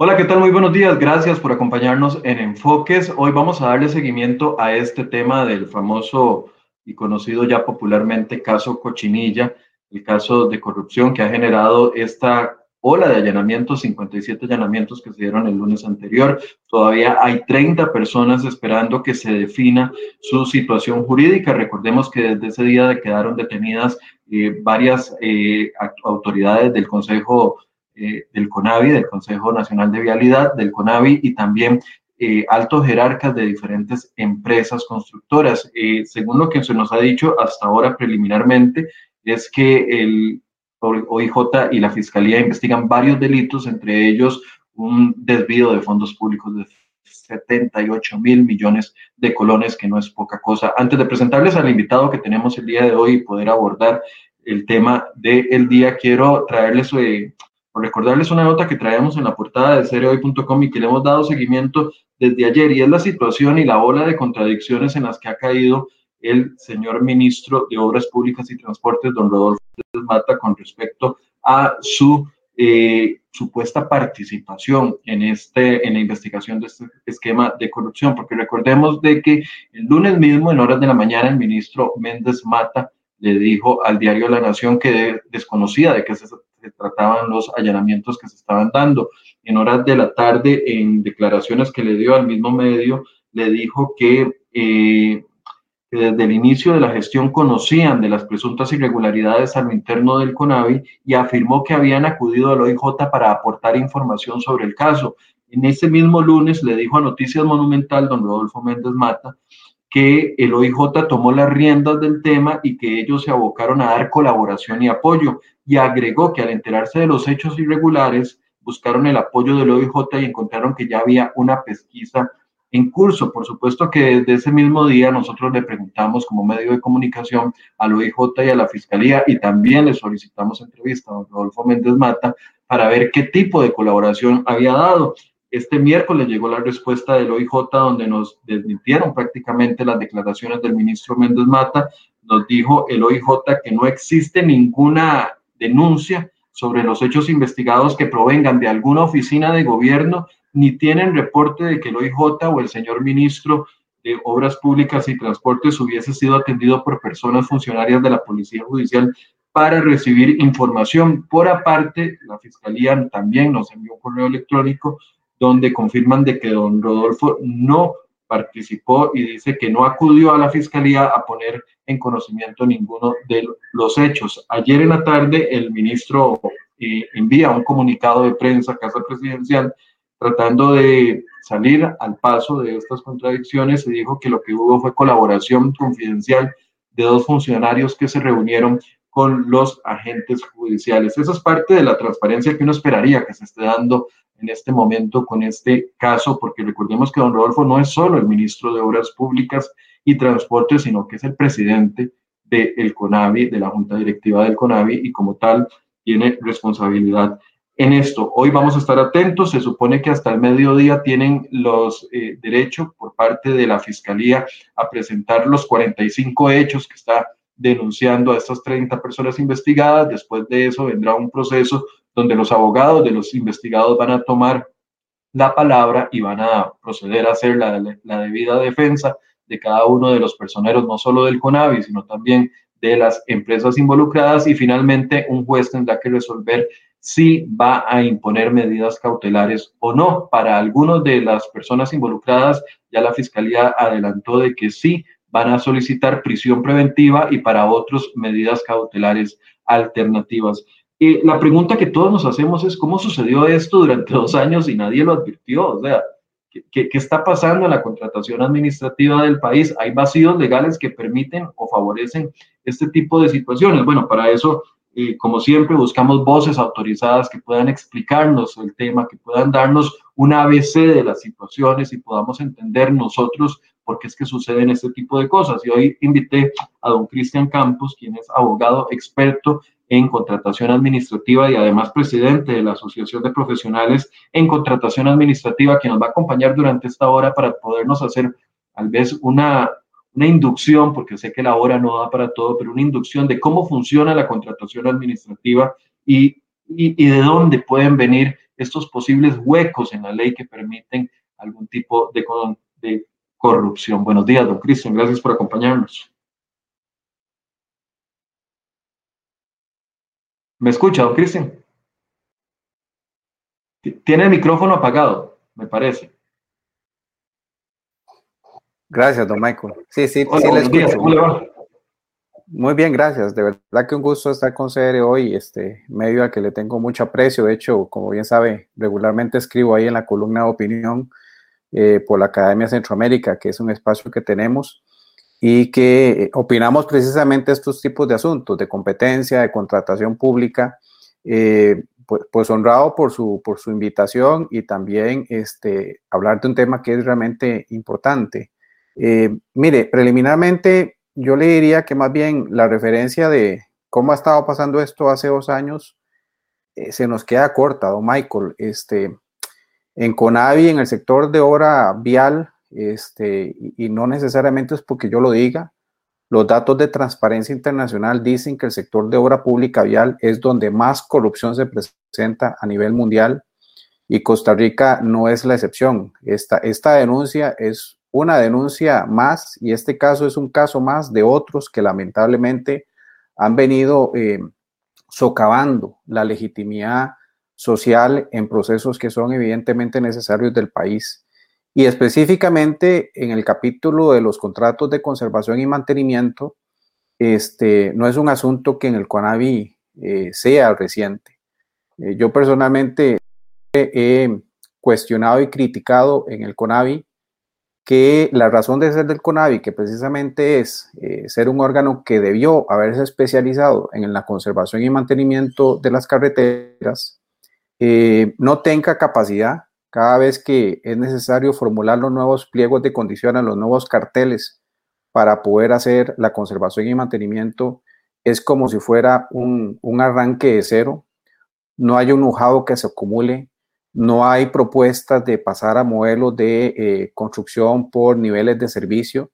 Hola, ¿qué tal? Muy buenos días. Gracias por acompañarnos en Enfoques. Hoy vamos a darle seguimiento a este tema del famoso y conocido ya popularmente caso Cochinilla, el caso de corrupción que ha generado esta ola de allanamientos, 57 allanamientos que se dieron el lunes anterior. Todavía hay 30 personas esperando que se defina su situación jurídica. Recordemos que desde ese día quedaron detenidas eh, varias eh, autoridades del Consejo eh, del CONAVI, del Consejo Nacional de Vialidad, del CONAVI y también eh, altos jerarcas de diferentes empresas constructoras. Eh, según lo que se nos ha dicho hasta ahora preliminarmente, es que el OIJ y la Fiscalía investigan varios delitos, entre ellos un desvío de fondos públicos de 78 mil millones de colones, que no es poca cosa. Antes de presentarles al invitado que tenemos el día de hoy y poder abordar el tema del día, quiero traerles recordarles una nota que traemos en la portada de seriohoy.com y que le hemos dado seguimiento desde ayer y es la situación y la ola de contradicciones en las que ha caído el señor ministro de Obras Públicas y Transportes, don Rodolfo Mata, con respecto a su eh, supuesta participación en, este, en la investigación de este esquema de corrupción, porque recordemos de que el lunes mismo, en horas de la mañana, el ministro Méndez Mata le dijo al diario La Nación que desconocía de qué se se trataban los allanamientos que se estaban dando. En horas de la tarde, en declaraciones que le dio al mismo medio, le dijo que, eh, que desde el inicio de la gestión conocían de las presuntas irregularidades a lo interno del CONAVI y afirmó que habían acudido al OIJ para aportar información sobre el caso. En ese mismo lunes le dijo a Noticias Monumental, don Rodolfo Méndez Mata, que el OIJ tomó las riendas del tema y que ellos se abocaron a dar colaboración y apoyo. Y agregó que al enterarse de los hechos irregulares, buscaron el apoyo del OIJ y encontraron que ya había una pesquisa en curso. Por supuesto que desde ese mismo día nosotros le preguntamos como medio de comunicación al OIJ y a la Fiscalía y también le solicitamos entrevista a Rodolfo Méndez Mata para ver qué tipo de colaboración había dado. Este miércoles llegó la respuesta del OIJ donde nos desmintieron prácticamente las declaraciones del ministro Méndez Mata. Nos dijo el OIJ que no existe ninguna denuncia sobre los hechos investigados que provengan de alguna oficina de gobierno, ni tienen reporte de que el OIJ o el señor ministro de Obras Públicas y Transportes hubiese sido atendido por personas funcionarias de la Policía Judicial para recibir información. Por aparte, la Fiscalía también nos envió un correo electrónico donde confirman de que don Rodolfo no participó y dice que no acudió a la fiscalía a poner en conocimiento ninguno de los hechos. Ayer en la tarde el ministro eh, envía un comunicado de prensa a Casa Presidencial tratando de salir al paso de estas contradicciones y dijo que lo que hubo fue colaboración confidencial de dos funcionarios que se reunieron con los agentes judiciales. Esa es parte de la transparencia que uno esperaría que se esté dando en este momento con este caso, porque recordemos que don Rodolfo no es solo el ministro de Obras Públicas y Transporte, sino que es el presidente del CONAVI, de la Junta Directiva del CONAVI, y como tal tiene responsabilidad en esto. Hoy vamos a estar atentos, se supone que hasta el mediodía tienen los eh, derechos por parte de la Fiscalía a presentar los 45 hechos que está denunciando a estas 30 personas investigadas. Después de eso vendrá un proceso donde los abogados de los investigados van a tomar la palabra y van a proceder a hacer la, debida defensa de cada uno de los personeros, no solo del CONAVI, sino también de las empresas involucradas y finalmente un juez tendrá que resolver si va a imponer medidas cautelares o no. Para algunos de las personas involucradas, ya la Fiscalía adelantó de que sí van a solicitar prisión preventiva y para otros medidas cautelares alternativas. Y la pregunta que todos nos hacemos es, ¿cómo sucedió esto durante dos años y nadie lo advirtió? O sea, ¿qué, qué está pasando en la contratación administrativa del país? ¿Hay vacíos legales que permiten o favorecen este tipo de situaciones? Bueno, para eso, eh, como siempre, buscamos voces autorizadas que puedan explicarnos el tema, que puedan darnos un ABC de las situaciones y podamos entender nosotros por qué es que suceden este tipo de cosas. Y hoy invité a don Cristian Campos, quien es abogado experto en contratación administrativa y además presidente de la Asociación de Profesionales en Contratación Administrativa, que nos va a acompañar durante esta hora para podernos hacer tal vez una, una inducción, porque sé que la hora no da para todo, pero una inducción de cómo funciona la contratación administrativa y, y, y de dónde pueden venir estos posibles huecos en la ley que permiten algún tipo de, de corrupción. Buenos días, don Cristian, gracias por acompañarnos. ¿Me escucha, don Cristian? Tiene el micrófono apagado, me parece. Gracias, don Michael. Sí, sí, sí le escucho. Muy bien, gracias. De verdad que un gusto estar con CR hoy, este medio al que le tengo mucho aprecio. De hecho, como bien sabe, regularmente escribo ahí en la columna de opinión eh, por la Academia Centroamérica, que es un espacio que tenemos y que eh, opinamos precisamente estos tipos de asuntos de competencia, de contratación pública. Eh, pues, pues, honrado por su, por su invitación y también este, hablar de un tema que es realmente importante. mire, preliminarmente yo le diría que más bien la referencia de cómo ha estado pasando esto hace dos años eh, se nos queda corta, don Michael. Este, en Conavi, en el sector de obra vial, este, y no necesariamente es porque yo lo diga, los datos de Transparencia Internacional dicen que el sector de obra pública vial es donde más corrupción se presenta a nivel mundial y Costa Rica no es la excepción. Esta, denuncia es una denuncia más y este caso es un caso más de otros que lamentablemente han venido eh, socavando la legitimidad social en procesos que son evidentemente necesarios del país. Y específicamente en el capítulo de los contratos de conservación y mantenimiento, este, no es un asunto que en el CONAVI eh, sea reciente. Eh, yo personalmente he cuestionado y criticado en el CONAVI que la razón de ser del CONAVI, que precisamente es eh, ser un órgano que debió haberse especializado en la conservación y mantenimiento de las carreteras, eh, no tenga capacidad cada vez que es necesario formular los nuevos pliegos de condiciones, los nuevos carteles para poder hacer la conservación y mantenimiento, es como si fuera un, un arranque de cero. No hay un nujado que se acumule, no hay propuestas de pasar a modelos de eh, construcción por niveles de servicio.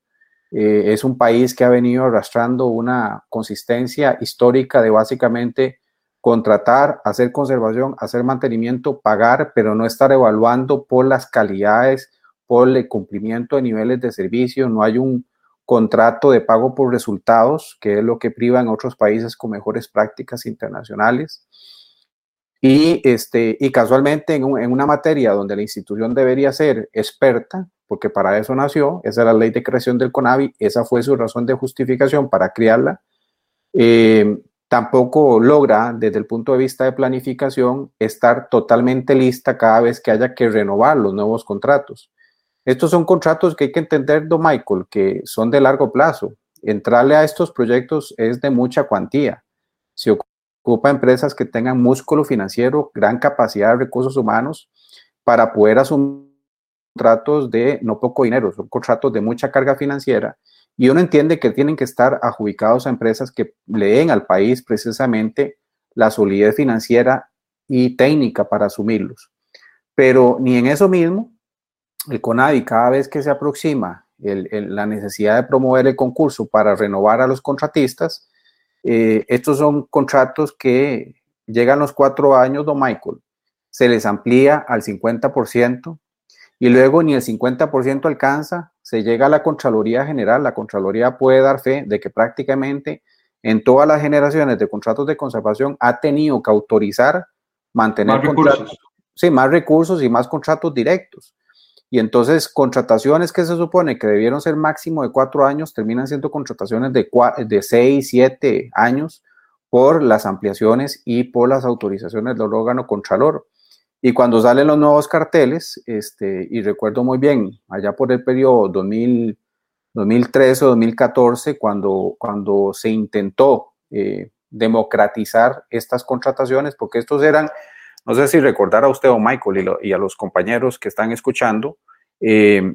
Eh, es un país que ha venido arrastrando una consistencia histórica de básicamente contratar, hacer conservación, hacer mantenimiento, pagar, pero no estar evaluando por las calidades, por el cumplimiento de niveles de servicio. No hay un contrato de pago por resultados, que es lo que priva en otros países con mejores prácticas internacionales. Y, este, y casualmente en, una materia donde la institución debería ser experta, porque para eso nació, esa es la ley de creación del CONAVI, esa fue su razón de justificación para crearla, eh, tampoco logra desde el punto de vista de planificación estar totalmente lista cada vez que haya que renovar los nuevos contratos. Estos son contratos que hay que entender, don Michael, que son de largo plazo. Entrarle a estos proyectos es de mucha cuantía. Si ocupa empresas que tengan músculo financiero, gran capacidad de recursos humanos para poder asumir contratos de no poco dinero, son contratos de mucha carga financiera y uno entiende que tienen que estar adjudicados a empresas que le den al país precisamente la solidez financiera y técnica para asumirlos. Pero ni en eso mismo, el CONADI cada vez que se aproxima la necesidad de promover el concurso para renovar a los contratistas, eh, estos son contratos que llegan los cuatro años, don Michael, se les amplía al 50% y luego ni el 50% alcanza, se llega a la Contraloría General. La Contraloría puede dar fe de que prácticamente en todas las generaciones de contratos de conservación ha tenido que autorizar mantener más recursos. Sí, más recursos y más contratos directos. Y entonces contrataciones que se supone que debieron ser máximo de cuatro años terminan siendo contrataciones de, de seis, siete años por las ampliaciones y por las autorizaciones del órgano contralor. Y cuando salen los nuevos carteles, este, y recuerdo muy bien, allá por el periodo 2000, 2013 o 2014, cuando, cuando se intentó eh, democratizar estas contrataciones, porque estos eran no sé si recordar a usted o Michael y, a los compañeros que están escuchando, eh,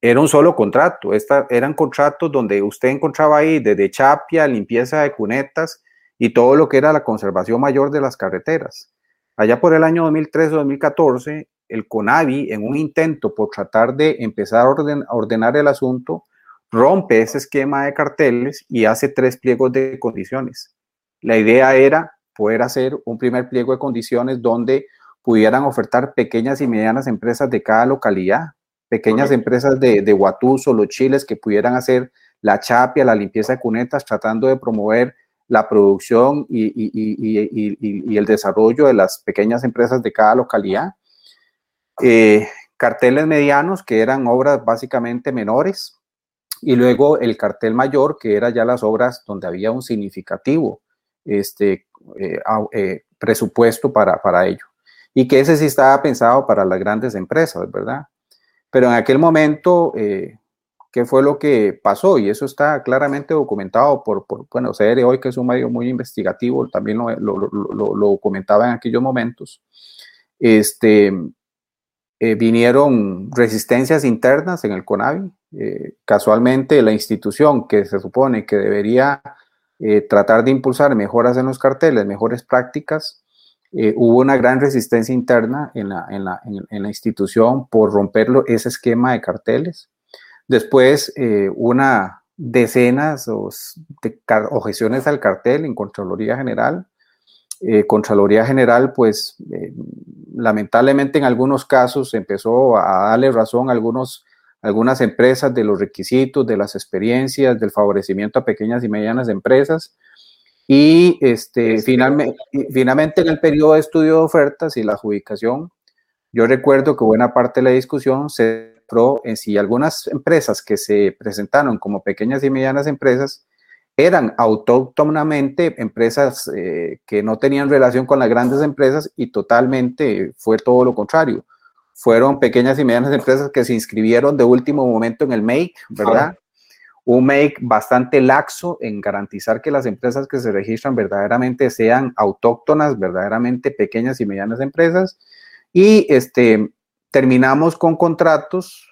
era un solo contrato. Eran contratos donde usted encontraba ahí desde chapia, limpieza de cunetas y todo lo que era la conservación mayor de las carreteras. Allá por el año 2013 2014, el CONAVI, en un intento por tratar de empezar a, a ordenar el asunto, rompe ese esquema de carteles y hace tres pliegos de condiciones. La idea era poder hacer un primer pliego de condiciones donde pudieran ofertar pequeñas y medianas empresas de cada localidad, pequeñas empresas de, de Huatuso, los chiles, que pudieran hacer la chapia, la limpieza de cunetas, tratando de promover la producción y, el desarrollo de las pequeñas empresas de cada localidad. Eh, carteles medianos, que eran obras básicamente menores, y luego el cartel mayor, que era ya las obras donde había un significativo este, eh, eh, presupuesto para, para ello. Y que ese sí estaba pensado para las grandes empresas, ¿verdad? Pero en aquel momento, qué fue lo que pasó y eso está claramente documentado por, por bueno, CR hoy que es un medio muy investigativo, también lo, lo, lo, documentaba en aquellos momentos. Este, eh, vinieron resistencias internas en el CONAVI. Eh, casualmente la institución que se supone que debería eh, tratar de impulsar mejoras en los carteles, mejores prácticas, hubo una gran resistencia interna en la, en la, en la institución por romper ese esquema de carteles. Después, eh, una decenas de objeciones al cartel en Contraloría General. Eh, Contraloría General, pues eh, lamentablemente en algunos casos empezó a darle razón a algunos, algunas empresas de los requisitos, de las experiencias, del favorecimiento a pequeñas y medianas empresas. Y este, finalmente, finalmente en el periodo de estudio de ofertas y la adjudicación, yo recuerdo que buena parte de la discusión se en si algunas empresas que se presentaron como pequeñas y medianas empresas eran autónomamente empresas eh, que no tenían relación con las grandes empresas y totalmente fue todo lo contrario. Fueron pequeñas y medianas empresas que se inscribieron de último momento en el MAKE, ¿verdad? Un MAKE bastante laxo en garantizar que las empresas que se registran verdaderamente sean autóctonas, verdaderamente pequeñas y medianas empresas. Y este, terminamos con contratos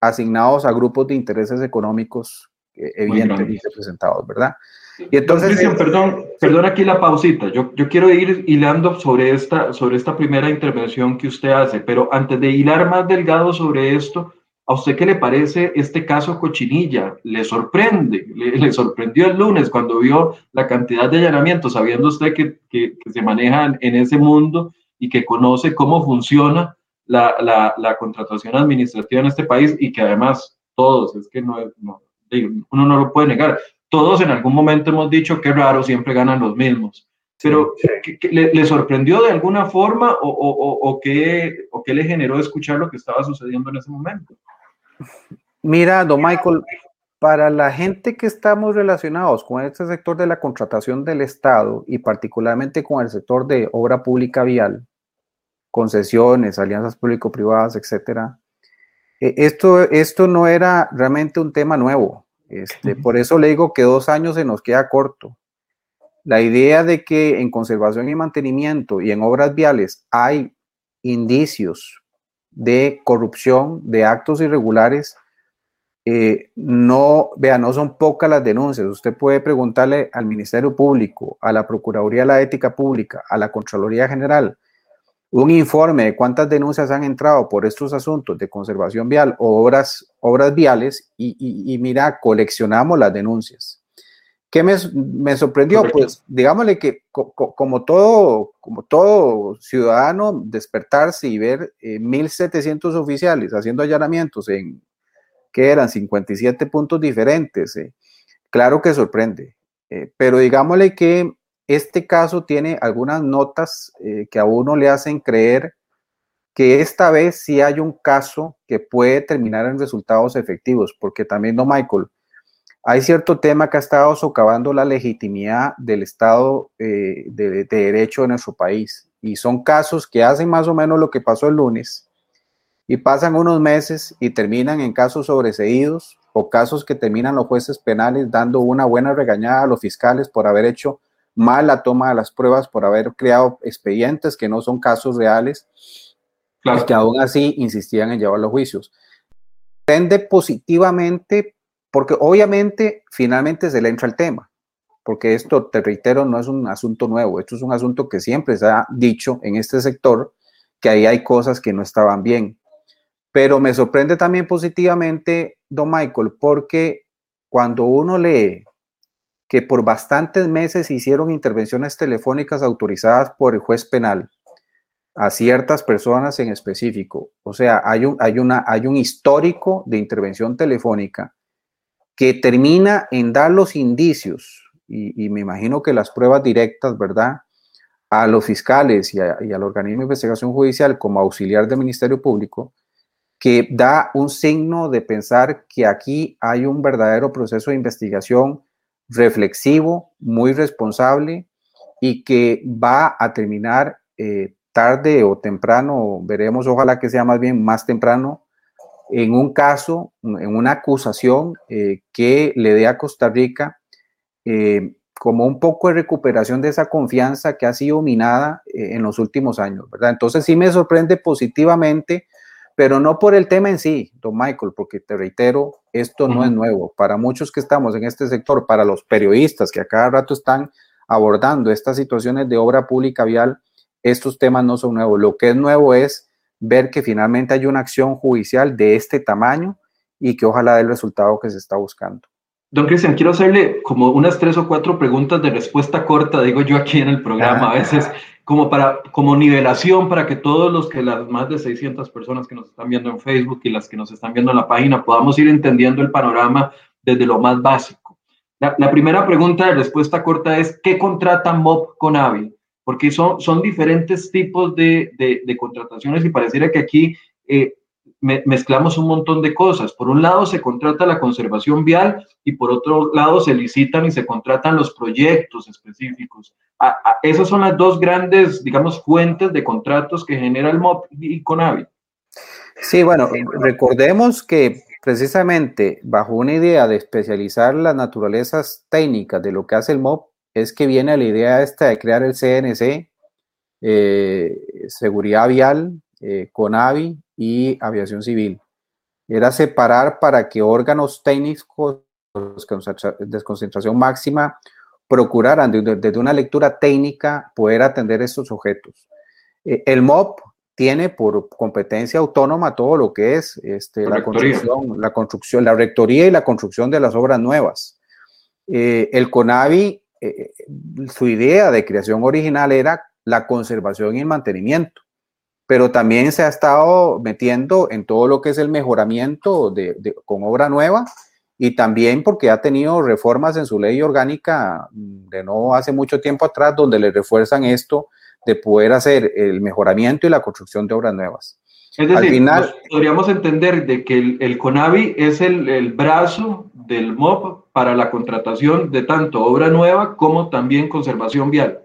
asignados a grupos de intereses económicos eh, evidentemente presentados, ¿verdad? Y entonces, Cristian, perdón, perdón aquí la pausita. Yo, yo quiero ir hilando sobre esta, sobre esta primera intervención que usted hace, pero antes de hilar más delgado sobre esto, ¿a usted qué le parece este caso Cochinilla? ¿Le sorprende? ¿Le, sorprendió el lunes cuando vio la cantidad de allanamientos, sabiendo usted que, que, que se manejan en ese mundo y que conoce cómo funciona la, la, contratación administrativa en este país y que además todos, es que no, uno no lo puede negar, todos en algún momento hemos dicho que raro, siempre ganan los mismos. Pero, le, sorprendió de alguna forma o, o, o, qué, o qué le generó escuchar lo que estaba sucediendo en ese momento? Mira, don Michael, para la gente que estamos relacionados con este sector de la contratación del Estado y particularmente con el sector de obra pública vial, concesiones, alianzas público-privadas, etcétera. E, esto, esto no era realmente un tema nuevo. Este, por eso le digo que dos años se nos queda corto. La idea de que en conservación y mantenimiento y en obras viales hay indicios de corrupción, de actos irregulares, eh, no, vea, no son pocas las denuncias. Usted puede preguntarle al Ministerio Público, a la Procuraduría de la Ética Pública, a la Contraloría General, un informe de cuántas denuncias han entrado por estos asuntos de conservación vial o obras, obras viales y, mira, coleccionamos las denuncias. ¿Qué me, sorprendió? Pues digámosle que como, todo, como todo ciudadano, despertarse y ver 1.700 eh, oficiales haciendo allanamientos en, que eran 57 puntos diferentes, eh, claro que sorprende. Eh, pero digámosle que este caso tiene algunas notas eh, que a uno le hacen creer que esta vez sí hay un caso que puede terminar en resultados efectivos, porque también, no, Michael, hay cierto tema que ha estado socavando la legitimidad del Estado eh, de, Derecho en nuestro país. Y son casos que hacen más o menos lo que pasó el lunes y pasan unos meses y terminan en casos sobreseídos o casos que terminan los jueces penales dando una buena regañada a los fiscales por haber hecho mal la toma de las pruebas por haber creado expedientes que no son casos reales y que aún así insistían en llevar los juicios. Tende positivamente porque obviamente finalmente se le entra el tema, porque esto, te reitero, no es un asunto nuevo, esto es un asunto que siempre se ha dicho en este sector, que ahí hay cosas que no estaban bien. Pero me sorprende también positivamente, don Michael, porque cuando uno lee que por bastantes meses hicieron intervenciones telefónicas autorizadas por el juez penal, a ciertas personas en específico. O sea, hay un, hay una, hay un histórico de intervención telefónica que termina en dar los indicios, y, me imagino que las pruebas directas, ¿verdad? A los fiscales y, y al organismo de investigación judicial como auxiliar del Ministerio Público, que da un signo de pensar que aquí hay un verdadero proceso de investigación reflexivo, muy responsable y que va a terminar eh, tarde o temprano, veremos, ojalá que sea más bien más temprano, en un caso, en una acusación eh, que le dé a Costa Rica eh, como un poco de recuperación de esa confianza que ha sido minada en los últimos años, ¿verdad? Entonces sí me sorprende positivamente pero no por el tema en sí, don Michael, porque te reitero, esto no es nuevo. Para muchos que estamos en este sector, para los periodistas que a cada rato están abordando estas situaciones de obra pública vial, estos temas no son nuevos. Lo que es nuevo es ver que finalmente hay una acción judicial de este tamaño y que ojalá dé el resultado que se está buscando. Don Cristian, quiero hacerle como unas tres o cuatro preguntas de respuesta corta, digo yo aquí en el programa. A veces como para como nivelación para que todos los que las más de 600 personas que nos están viendo en Facebook y las que nos están viendo en la página podamos ir entendiendo el panorama desde lo más básico. La, primera pregunta de respuesta corta es ¿qué contrata MOB con AVI? Porque son, son diferentes tipos de, de, contrataciones y pareciera que aquí eh, mezclamos un montón de cosas. Por un lado se contrata la conservación vial y por otro lado se licitan y se contratan los proyectos específicos. esas son las dos grandes, digamos, fuentes de contratos que genera el MOP y CONAVI. Sí, bueno, recordemos que precisamente bajo una idea de especializar las naturalezas técnicas de lo que hace el MOP, es que viene la idea esta de crear el CNC, eh, Seguridad Vial, eh, CONAVI y aviación civil. Era separar para que órganos técnicos de concentración máxima procuraran desde una lectura técnica poder atender estos objetos. Eh, el MOP tiene por competencia autónoma todo lo que es este, la, construcción, la construcción, la rectoría y la construcción de las obras nuevas. Eh, el CONAVI, eh, su idea de creación original era la conservación y el mantenimiento pero también se ha estado metiendo en todo lo que es el mejoramiento de, con obra nueva y también porque ha tenido reformas en su ley orgánica de no hace mucho tiempo atrás donde le refuerzan esto de poder hacer el mejoramiento y la construcción de obras nuevas. Es decir, Al final, podríamos entender de que el, el CONAVI es el, el, brazo del MOP para la contratación de tanto obra nueva como también conservación vial.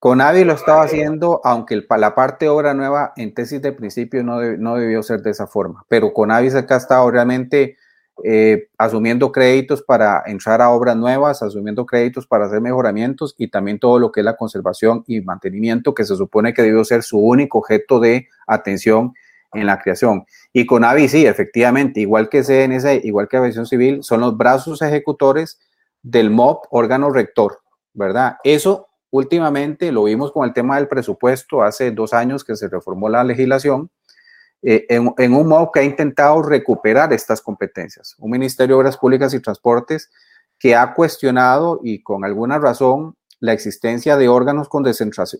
Conavi lo estaba haciendo, aunque la parte obra nueva en tesis de principio no, debió ser de esa forma, pero Conavi acá ha estado realmente eh, asumiendo créditos para entrar a obras nuevas, asumiendo créditos para hacer mejoramientos y también todo lo que es la conservación y mantenimiento, que se supone que debió ser su único objeto de atención en la creación. Y Conavi sí, efectivamente, igual que CNC, igual que Aviación Civil, son los brazos ejecutores del MOP, órgano rector, ¿verdad? Eso últimamente lo vimos con el tema del presupuesto, hace dos años que se reformó la legislación, eh, en, un modo que ha intentado recuperar estas competencias. Un Ministerio de Obras Públicas y Transportes que ha cuestionado y con alguna razón la existencia de órganos con,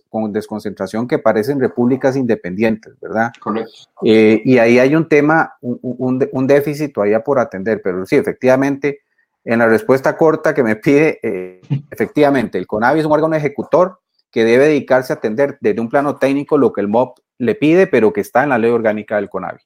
con desconcentración que parecen repúblicas independientes, ¿verdad? Correcto. Eh, y ahí hay un tema, un, un déficit todavía por atender, pero sí, efectivamente, en la respuesta corta que me pide, eh, efectivamente, el CONAVI es un órgano ejecutor que debe dedicarse a atender desde un plano técnico lo que el MOP le pide, pero que está en la ley orgánica del CONAVI.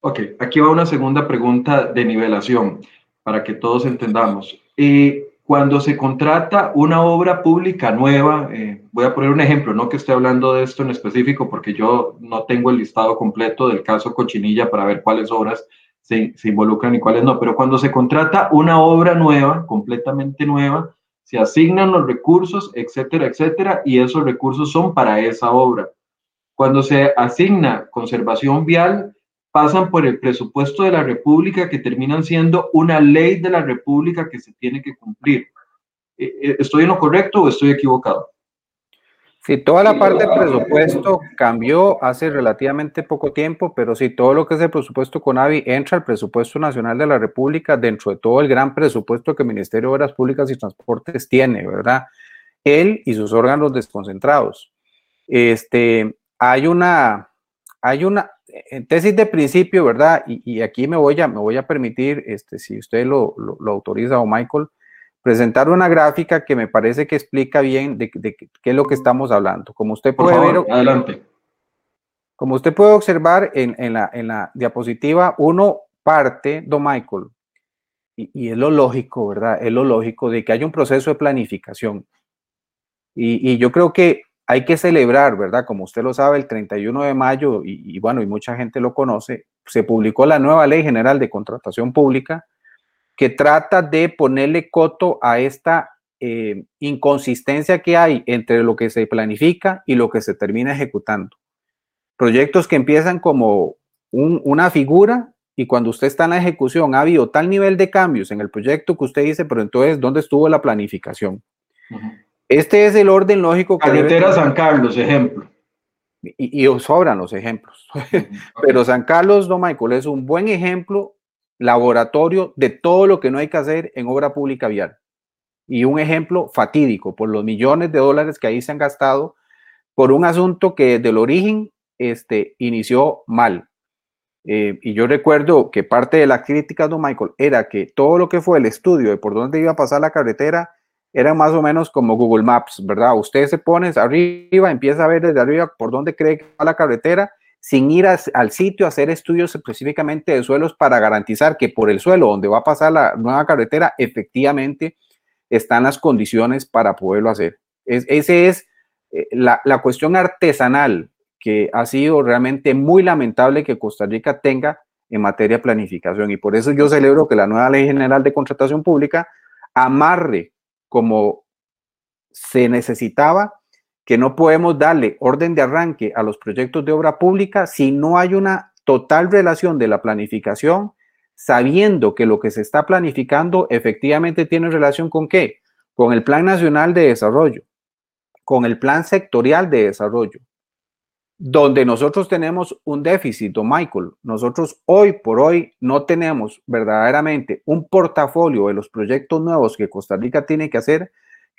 Ok, aquí va una segunda pregunta de nivelación para que todos entendamos. Eh, cuando se contrata una obra pública nueva, eh, voy a poner un ejemplo, no que esté hablando de esto en específico porque yo no tengo el listado completo del caso Cochinilla para ver cuáles obras se, involucran y cuáles no. Pero cuando se contrata una obra nueva, completamente nueva, se asignan los recursos, etcétera, etcétera, y esos recursos son para esa obra. Cuando se asigna conservación vial, pasan por el presupuesto de la República que terminan siendo una ley de la República que se tiene que cumplir. Eh, eh, ¿Estoy en lo correcto o estoy equivocado? Sí, toda la parte del presupuesto cambió hace relativamente poco tiempo, pero sí, todo lo que es el presupuesto con AVI entra al presupuesto nacional de la República dentro de todo el gran presupuesto que el Ministerio de Obras Públicas y Transportes tiene, ¿verdad? Él y sus órganos desconcentrados. Este, hay una, hay una tesis de principio, ¿verdad? Y, aquí me voy a, me voy a permitir, este, si usted lo, lo, autoriza o Michael, presentar una gráfica que me parece que explica bien de, qué es lo que estamos hablando. Como usted puede ver, adelante. Como usted puede observar en, en, la, en la diapositiva, uno parte, don Michael, y, y, es lo lógico, ¿verdad? Es lo lógico de que haya un proceso de planificación. Y, y, yo creo que hay que celebrar, ¿verdad? Como usted lo sabe, el 31 de mayo, y, bueno, y mucha gente lo conoce, se publicó la nueva Ley General de Contratación Pública que trata de ponerle coto a esta eh, inconsistencia que hay entre lo que se planifica y lo que se termina ejecutando. Proyectos que empiezan como una figura y cuando usted está en la ejecución ha habido tal nivel de cambios en el proyecto que usted dice, pero entonces, ¿dónde estuvo la planificación? Este es el orden lógico. Que Carretera San Carlos, ejemplo. Y, y, sobran los ejemplos. Pero San Carlos, no, Michael, es un buen ejemplo, laboratorio de todo lo que no hay que hacer en obra pública vial. Y un ejemplo fatídico por los millones de dólares que ahí se han gastado por un asunto que desde el origen este, inició mal. Eh, y yo recuerdo que parte de la crítica de Michael era que todo lo que fue el estudio de por dónde iba a pasar la carretera era más o menos como Google Maps, ¿verdad? Usted se pone arriba, empieza a ver desde arriba por dónde cree que va la carretera, sin ir al sitio a hacer estudios específicamente de suelos para garantizar que por el suelo donde va a pasar la nueva carretera, efectivamente están las condiciones para poderlo hacer. Es, ese es eh, la, la cuestión artesanal que ha sido realmente muy lamentable que Costa Rica tenga en materia de planificación. Y por eso yo celebro que la nueva Ley General de Contratación Pública amarre como se necesitaba, que no podemos darle orden de arranque a los proyectos de obra pública si no hay una total relación de la planificación, sabiendo que lo que se está planificando efectivamente tiene relación con qué? Con el Plan Nacional de Desarrollo, con el Plan Sectorial de Desarrollo, donde nosotros tenemos un déficit, don Michael. Nosotros hoy por hoy no tenemos verdaderamente un portafolio de los proyectos nuevos que Costa Rica tiene que hacer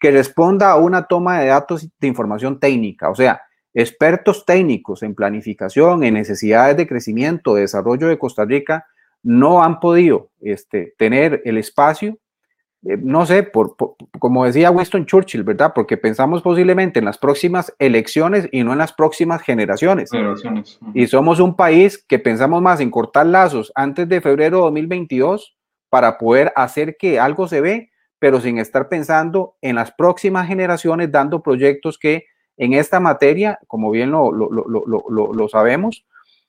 que responda a una toma de datos de información técnica, o sea, expertos técnicos en planificación, en necesidades de crecimiento, de desarrollo de Costa Rica, no han podido este, tener el espacio eh, no sé, por, como decía Winston Churchill, ¿verdad? Porque pensamos posiblemente en las próximas elecciones y no en las próximas generaciones. Y somos un país que pensamos más en cortar lazos antes de febrero de 2022 para poder hacer que algo se ve, pero sin estar pensando en las próximas generaciones, dando proyectos que en esta materia, como bien lo, lo, lo, lo sabemos,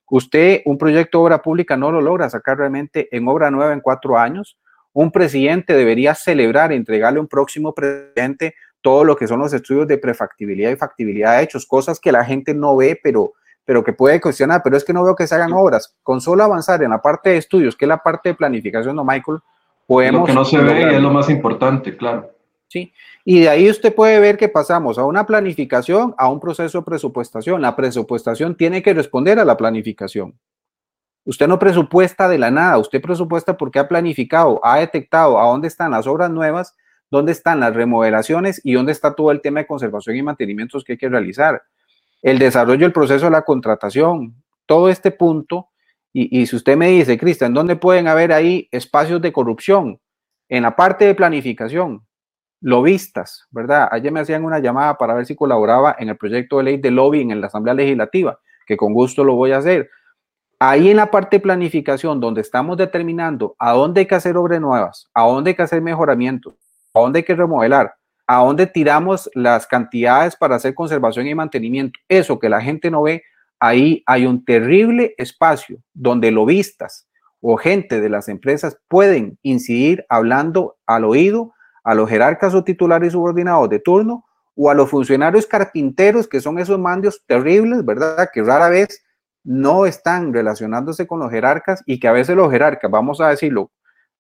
usted un proyecto de obra pública no lo logra sacar realmente en obra nueva en cuatro años un presidente debería celebrar, entregarle a un próximo presidente todo lo que son los estudios de prefactibilidad y factibilidad de hechos, cosas que la gente no ve, pero, pero que puede cuestionar, pero es que no veo que se hagan obras. Con solo avanzar en la parte de estudios, que es la parte de planificación, ¿no, Michael? Podemos... Lo que no se ve es lo más importante, claro. Sí, y de ahí usted puede ver que pasamos a una planificación, a un proceso de presupuestación. La presupuestación tiene que responder a la planificación. Usted no presupuesta de la nada, usted presupuesta porque ha planificado, ha detectado a dónde están las obras nuevas, dónde están las remodelaciones y dónde está todo el tema de conservación y mantenimiento que hay que realizar. El desarrollo del proceso de la contratación, todo este punto. Y, si usted me dice, Cristian, ¿dónde pueden haber ahí espacios de corrupción? En la parte de planificación, lobistas, ¿verdad? Ayer me hacían una llamada para ver si colaboraba en el proyecto de ley de lobbying en la Asamblea Legislativa, que con gusto lo voy a hacer Ahí en la parte de planificación, donde estamos determinando a dónde hay que hacer obras nuevas, a dónde hay que hacer mejoramientos, a dónde hay que remodelar, a dónde tiramos las cantidades para hacer conservación y mantenimiento, eso que la gente no ve, ahí hay un terrible espacio donde lobistas o gente de las empresas pueden incidir hablando al oído a los jerarcas o titulares subordinados de turno o a los funcionarios carpinteros, que son esos mandios terribles, ¿verdad? Que rara vez no están relacionándose con los jerarcas y que a veces los jerarcas, vamos a decirlo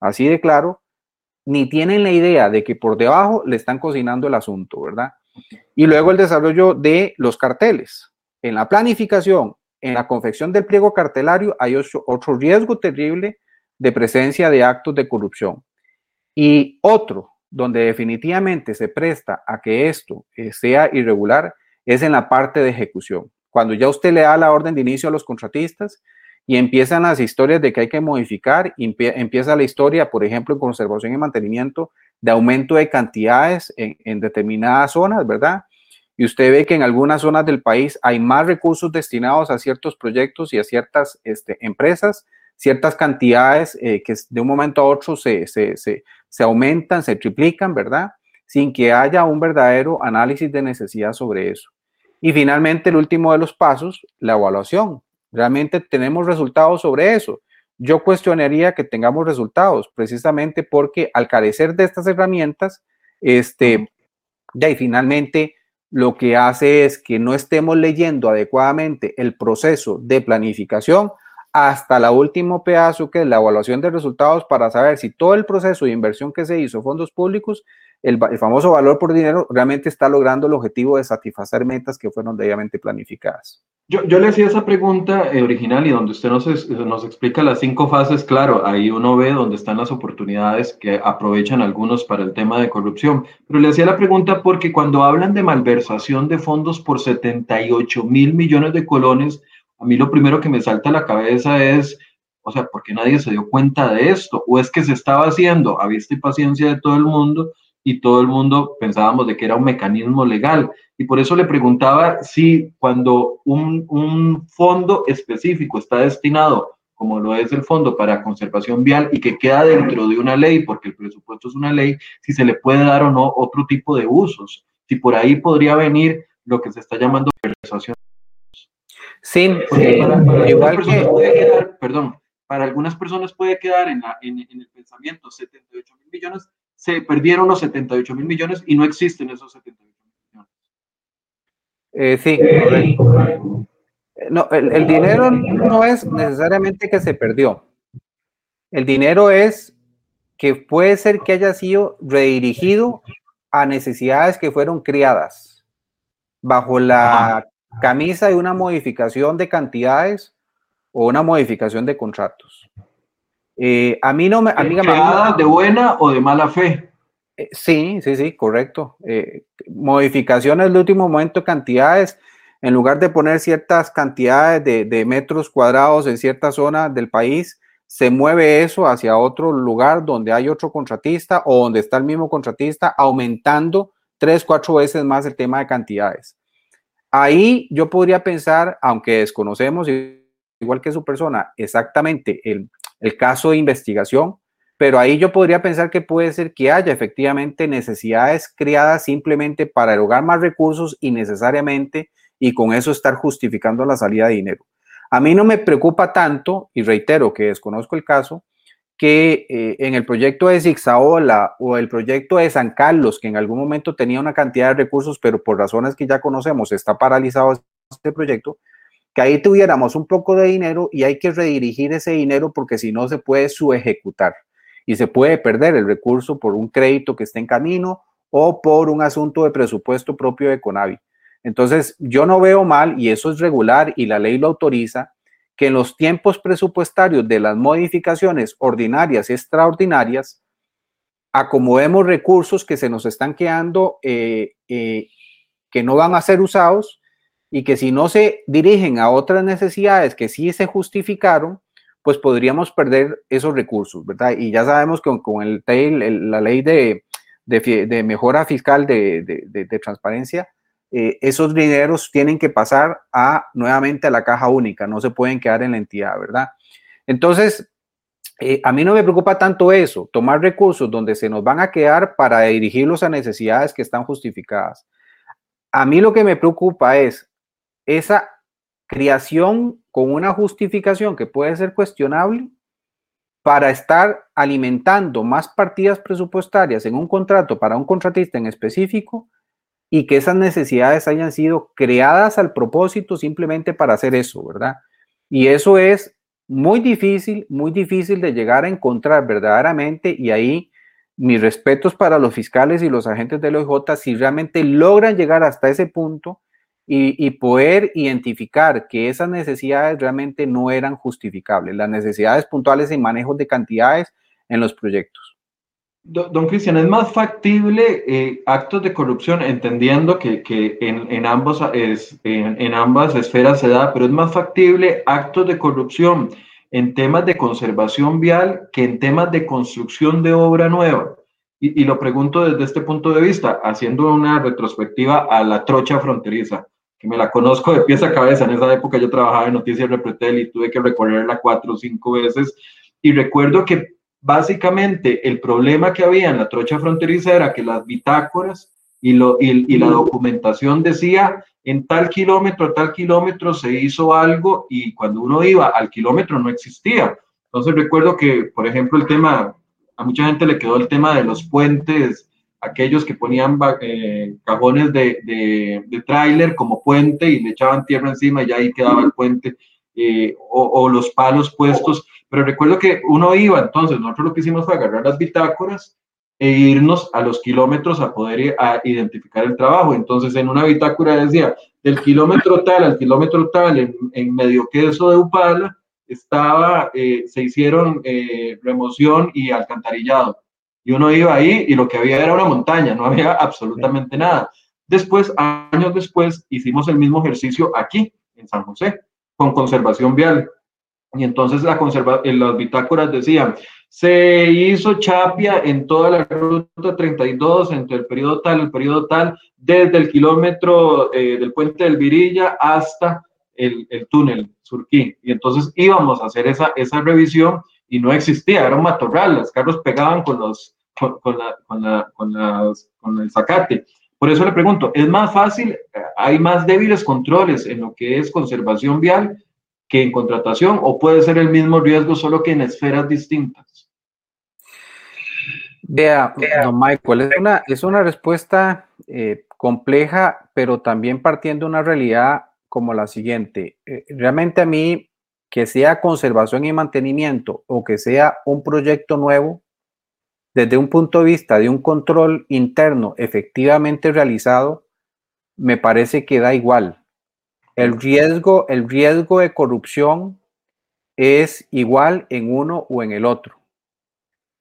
así de claro, ni tienen la idea de que por debajo le están cocinando el asunto, ¿verdad? Y luego el desarrollo de los carteles. En la planificación, en la confección del pliego cartelario hay otro, riesgo terrible de presencia de actos de corrupción. Y otro, donde definitivamente se presta a que esto eh, sea irregular, es en la parte de ejecución cuando ya usted le da la orden de inicio a los contratistas y empiezan las historias de que hay que modificar, empieza la historia, por ejemplo, en conservación y mantenimiento, de aumento de cantidades en, determinadas zonas, ¿verdad? Y usted ve que en algunas zonas del país hay más recursos destinados a ciertos proyectos y a ciertas este, empresas, ciertas cantidades eh, que de un momento a otro se, se, se, se aumentan, se triplican, ¿verdad? Sin que haya un verdadero análisis de necesidad sobre eso. Y finalmente, el último de los pasos, la evaluación. Realmente tenemos resultados sobre eso. Yo cuestionaría que tengamos resultados, precisamente porque al carecer de estas herramientas, este, ya y finalmente lo que hace es que no estemos leyendo adecuadamente el proceso de planificación hasta el último pedazo, que es la evaluación de resultados para saber si todo el proceso de inversión que se hizo, fondos públicos, el, famoso valor por dinero, realmente está logrando el objetivo de satisfacer metas que fueron debidamente planificadas. Yo, le hacía esa pregunta eh, original y donde usted nos, nos explica las cinco fases, claro, ahí uno ve dónde están las oportunidades que aprovechan algunos para el tema de corrupción. Pero le hacía la pregunta porque cuando hablan de malversación de fondos por 78 mil millones de colones, a mí lo primero que me salta a la cabeza es, o sea, ¿por qué nadie se dio cuenta de esto? ¿O es que se estaba haciendo a vista y paciencia de todo el mundo y todo el mundo pensábamos de que era un mecanismo legal? Y por eso le preguntaba si cuando un, un fondo específico está destinado, como lo es el Fondo para Conservación Vial, y que queda dentro de una ley, porque el presupuesto es una ley, si se le puede dar o no otro tipo de usos. Si por ahí podría venir lo que se está llamando conversación. Sí, para, igual que... perdón, para algunas personas puede quedar en, en, en el pensamiento 78 mil millones, se perdieron los 78 mil millones y no existen esos 78 eh, sí, correcto. No, el, dinero no es necesariamente que se perdió. El dinero es que puede ser que haya sido redirigido a necesidades que fueron criadas bajo la camisa de una modificación de cantidades o una modificación de contratos. Eh, a mí no me... A de buena o de mala fe? Eh, sí, sí, sí, correcto. Eh, modificaciones de último momento, cantidades, en lugar de poner ciertas cantidades de, metros cuadrados en cierta zona del país, se mueve eso hacia otro lugar donde hay otro contratista o donde está el mismo contratista, aumentando tres, cuatro veces más el tema de cantidades. Ahí yo podría pensar, aunque desconocemos, igual que su persona, exactamente el, el caso de investigación, pero ahí yo podría pensar que puede ser que haya efectivamente necesidades creadas simplemente para erogar más recursos innecesariamente y con eso estar justificando la salida de dinero. A mí no me preocupa tanto, y reitero que desconozco el caso, que eh, en el proyecto de Zixaola o el proyecto de San Carlos, que en algún momento tenía una cantidad de recursos, pero por razones que ya conocemos está paralizado este proyecto, que ahí tuviéramos un poco de dinero y hay que redirigir ese dinero porque si no se puede subejecutar y se puede perder el recurso por un crédito que esté en camino o por un asunto de presupuesto propio de Conavi. Entonces, yo no veo mal, y eso es regular y la ley lo autoriza, que en los tiempos presupuestarios de las modificaciones ordinarias y extraordinarias, acomodemos recursos que se nos están quedando, eh, eh, que no van a ser usados y que si no se dirigen a otras necesidades que sí se justificaron, pues podríamos perder esos recursos, ¿verdad? Y ya sabemos que con, el, la ley de, de, mejora fiscal de, transparencia, eh, esos dineros tienen que pasar a nuevamente a la caja única, no se pueden quedar en la entidad, ¿verdad? Entonces, eh, a mí no me preocupa tanto eso, tomar recursos donde se nos van a quedar para dirigirlos a necesidades que están justificadas. A mí lo que me preocupa es esa creación con una justificación que puede ser cuestionable para estar alimentando más partidas presupuestarias en un contrato para un contratista en específico y que esas necesidades hayan sido creadas al propósito simplemente para hacer eso, ¿verdad? Y eso es muy difícil, muy difícil de llegar a encontrar verdaderamente y ahí mis respetos para los fiscales y los agentes del OIJ si realmente logran llegar hasta ese punto y, poder identificar que esas necesidades realmente no eran justificables, las necesidades puntuales y manejos de cantidades en los proyectos. Don Cristian, ¿es más factible eh, actos de corrupción, entendiendo que, que en, en, ambos, es, en, en, ambas esferas se da, pero es más factible actos de corrupción en temas de conservación vial que en temas de construcción de obra nueva? Y, y lo pregunto desde este punto de vista, haciendo una retrospectiva a la trocha fronteriza, que me la conozco de pies a cabeza. En esa época yo trabajaba en Noticias Repretel y tuve que recorrerla cuatro o cinco veces. Y recuerdo que básicamente el problema que había en la trocha fronteriza era que las bitácoras y, lo, y, la documentación decía en tal kilómetro, tal kilómetro se hizo algo y cuando uno iba al kilómetro no existía. Entonces recuerdo que, por ejemplo, el tema, a mucha gente le quedó el tema de los puentes, aquellos que ponían eh, cajones de, de, de tráiler como puente y le echaban tierra encima y ahí quedaba el puente, eh, o, o los palos puestos pero recuerdo que uno iba, entonces nosotros lo que hicimos fue agarrar las bitácoras e irnos a los kilómetros a poder a identificar el trabajo. Entonces en una bitácora decía, del kilómetro tal al kilómetro tal, en, en medio queso de Upala, estaba, eh, se hicieron eh, remoción y alcantarillado. Y uno iba ahí y lo que había era una montaña, no había absolutamente nada. Después, años después, hicimos el mismo ejercicio aquí, en San José, con conservación vial. Y entonces la conserva, en las bitácoras decían, se hizo chapia en toda la ruta 32 entre el periodo tal el periodo tal, desde el kilómetro eh, del puente del Virilla hasta el, el, túnel Surquí. Y entonces íbamos a hacer esa, esa revisión y no existía, era un matorral, los carros pegaban con, los, con, la, con, la, con, el zacate. Por eso le pregunto, ¿es más fácil, hay más débiles controles en lo que es conservación vial que en contratación o puede ser el mismo riesgo solo que en esferas distintas? Vea, Michael, es una, es una respuesta eh, compleja, pero también partiendo de una realidad como la siguiente. Eh, realmente a mí, que sea conservación y mantenimiento o que sea un proyecto nuevo, desde un punto de vista de un control interno efectivamente realizado, me parece que da igual. El riesgo, el riesgo de corrupción es igual en uno o en el otro.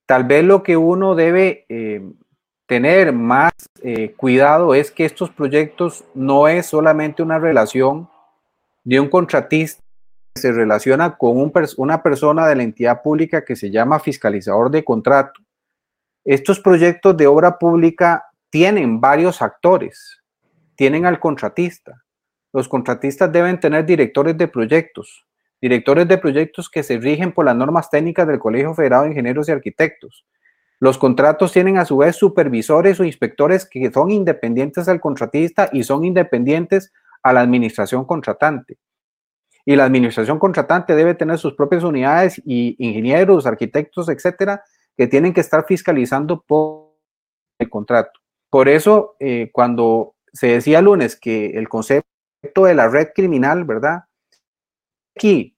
Tal vez lo que uno debe eh, tener más eh, cuidado es que estos proyectos no es solamente una relación de un contratista se relaciona con un una persona de la entidad pública que se llama fiscalizador de contrato. Estos proyectos de obra pública tienen varios actores. Tienen al contratista, los contratistas deben tener directores de proyectos, directores de proyectos que se rigen por las normas técnicas del Colegio Federado de Ingenieros y Arquitectos. Los contratos tienen a su vez supervisores o inspectores que son independientes al contratista y son independientes a la administración contratante. Y la administración contratante debe tener sus propias unidades y ingenieros, arquitectos, etcétera, que tienen que estar fiscalizando por el contrato. Por eso, eh, cuando se decía lunes que el concepto de la red criminal, ¿verdad? Aquí,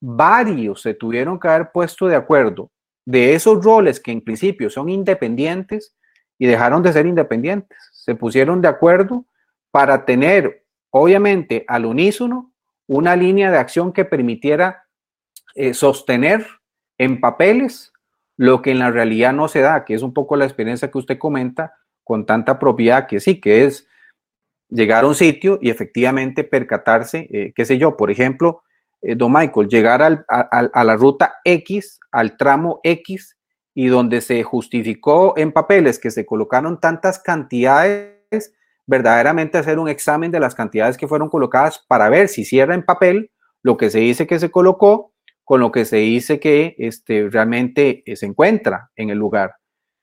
varios se tuvieron que haber puesto de acuerdo de esos roles que en principio son independientes y dejaron de ser independientes. Se pusieron de acuerdo para tener, obviamente, al unísono, una línea de acción que permitiera eh, sostener en papeles lo que en la realidad no se da, que es un poco la experiencia que usted comenta con tanta propiedad que sí, que es llegar a un sitio y efectivamente percatarse, eh, qué sé yo, por ejemplo, eh, don Michael, llegar al, a, a, la ruta X, al tramo X, y donde se justificó en papeles que se colocaron tantas cantidades, verdaderamente hacer un examen de las cantidades que fueron colocadas para ver si cierra en papel lo que se dice que se colocó con lo que se dice que este, realmente eh, se encuentra en el lugar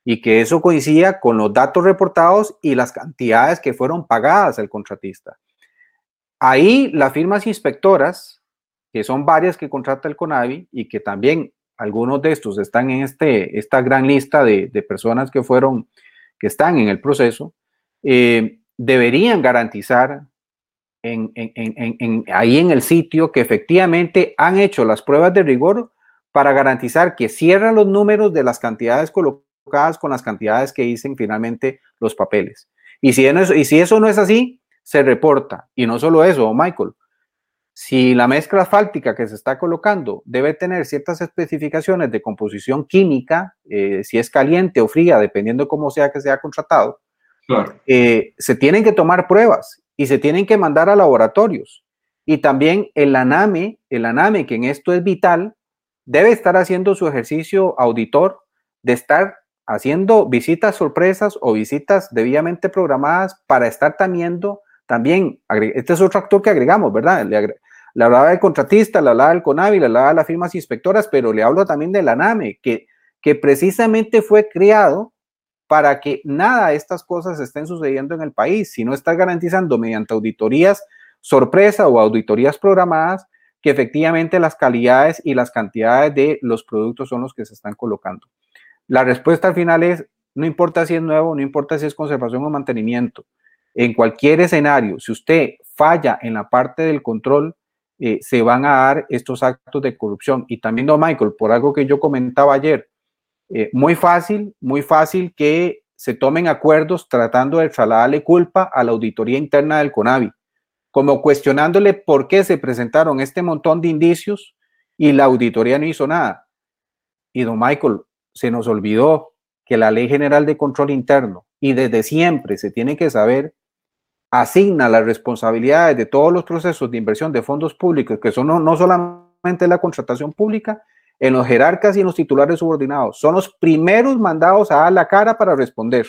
y que eso coincidía con los datos reportados y las cantidades que fueron pagadas al contratista. Ahí las firmas inspectoras, que son varias que contrata el CONAVI y que también algunos de estos están en este, esta gran lista de, de personas que fueron, que están en el proceso, eh, deberían garantizar en, ahí en el sitio que efectivamente han hecho las pruebas de rigor para garantizar que cierran los números de las cantidades colocadas con las cantidades que dicen finalmente los papeles. Y si, eso, y si eso no es así, se reporta. Y no solo eso, Michael. si la mezcla asfáltica que se está colocando debe tener ciertas especificaciones de composición química, eh, si es caliente o fría, dependiendo cómo sea que sea contratado, eh, se tienen que tomar pruebas y se tienen que mandar a laboratorios. Y también el ANAME, el ANAME, que en esto es vital, debe estar haciendo su ejercicio auditor de estar haciendo visitas sorpresas o visitas debidamente programadas para estar también, también, este es otro actor que agregamos, ¿verdad? Le, hablaba del contratista, le hablaba del CONAVI, le hablaba de las firmas inspectoras, pero le hablo también de la NAME, que, que precisamente fue creado para que nada de estas cosas estén sucediendo en el país, sino está garantizando mediante auditorías sorpresa o auditorías programadas que efectivamente las calidades y las cantidades de los productos son los que se están colocando. La respuesta al final es, no importa si es nuevo, no importa si es conservación o mantenimiento. En cualquier escenario, si usted falla en la parte del control, eh, se van a dar estos actos de corrupción. Y también, don Michael, por algo que yo comentaba ayer, eh, muy fácil, muy fácil que se tomen acuerdos tratando de trasladarle culpa a la auditoría interna del CONAVI, como cuestionándole por qué se presentaron este montón de indicios y la auditoría no hizo nada. Y don Michael, se nos olvidó que la Ley General de Control Interno y desde siempre se tiene que saber asigna las responsabilidades de todos los procesos de inversión de fondos públicos, que son no, solamente la contratación pública, en los jerarcas y en los titulares subordinados. Son los primeros mandados a dar la cara para responder.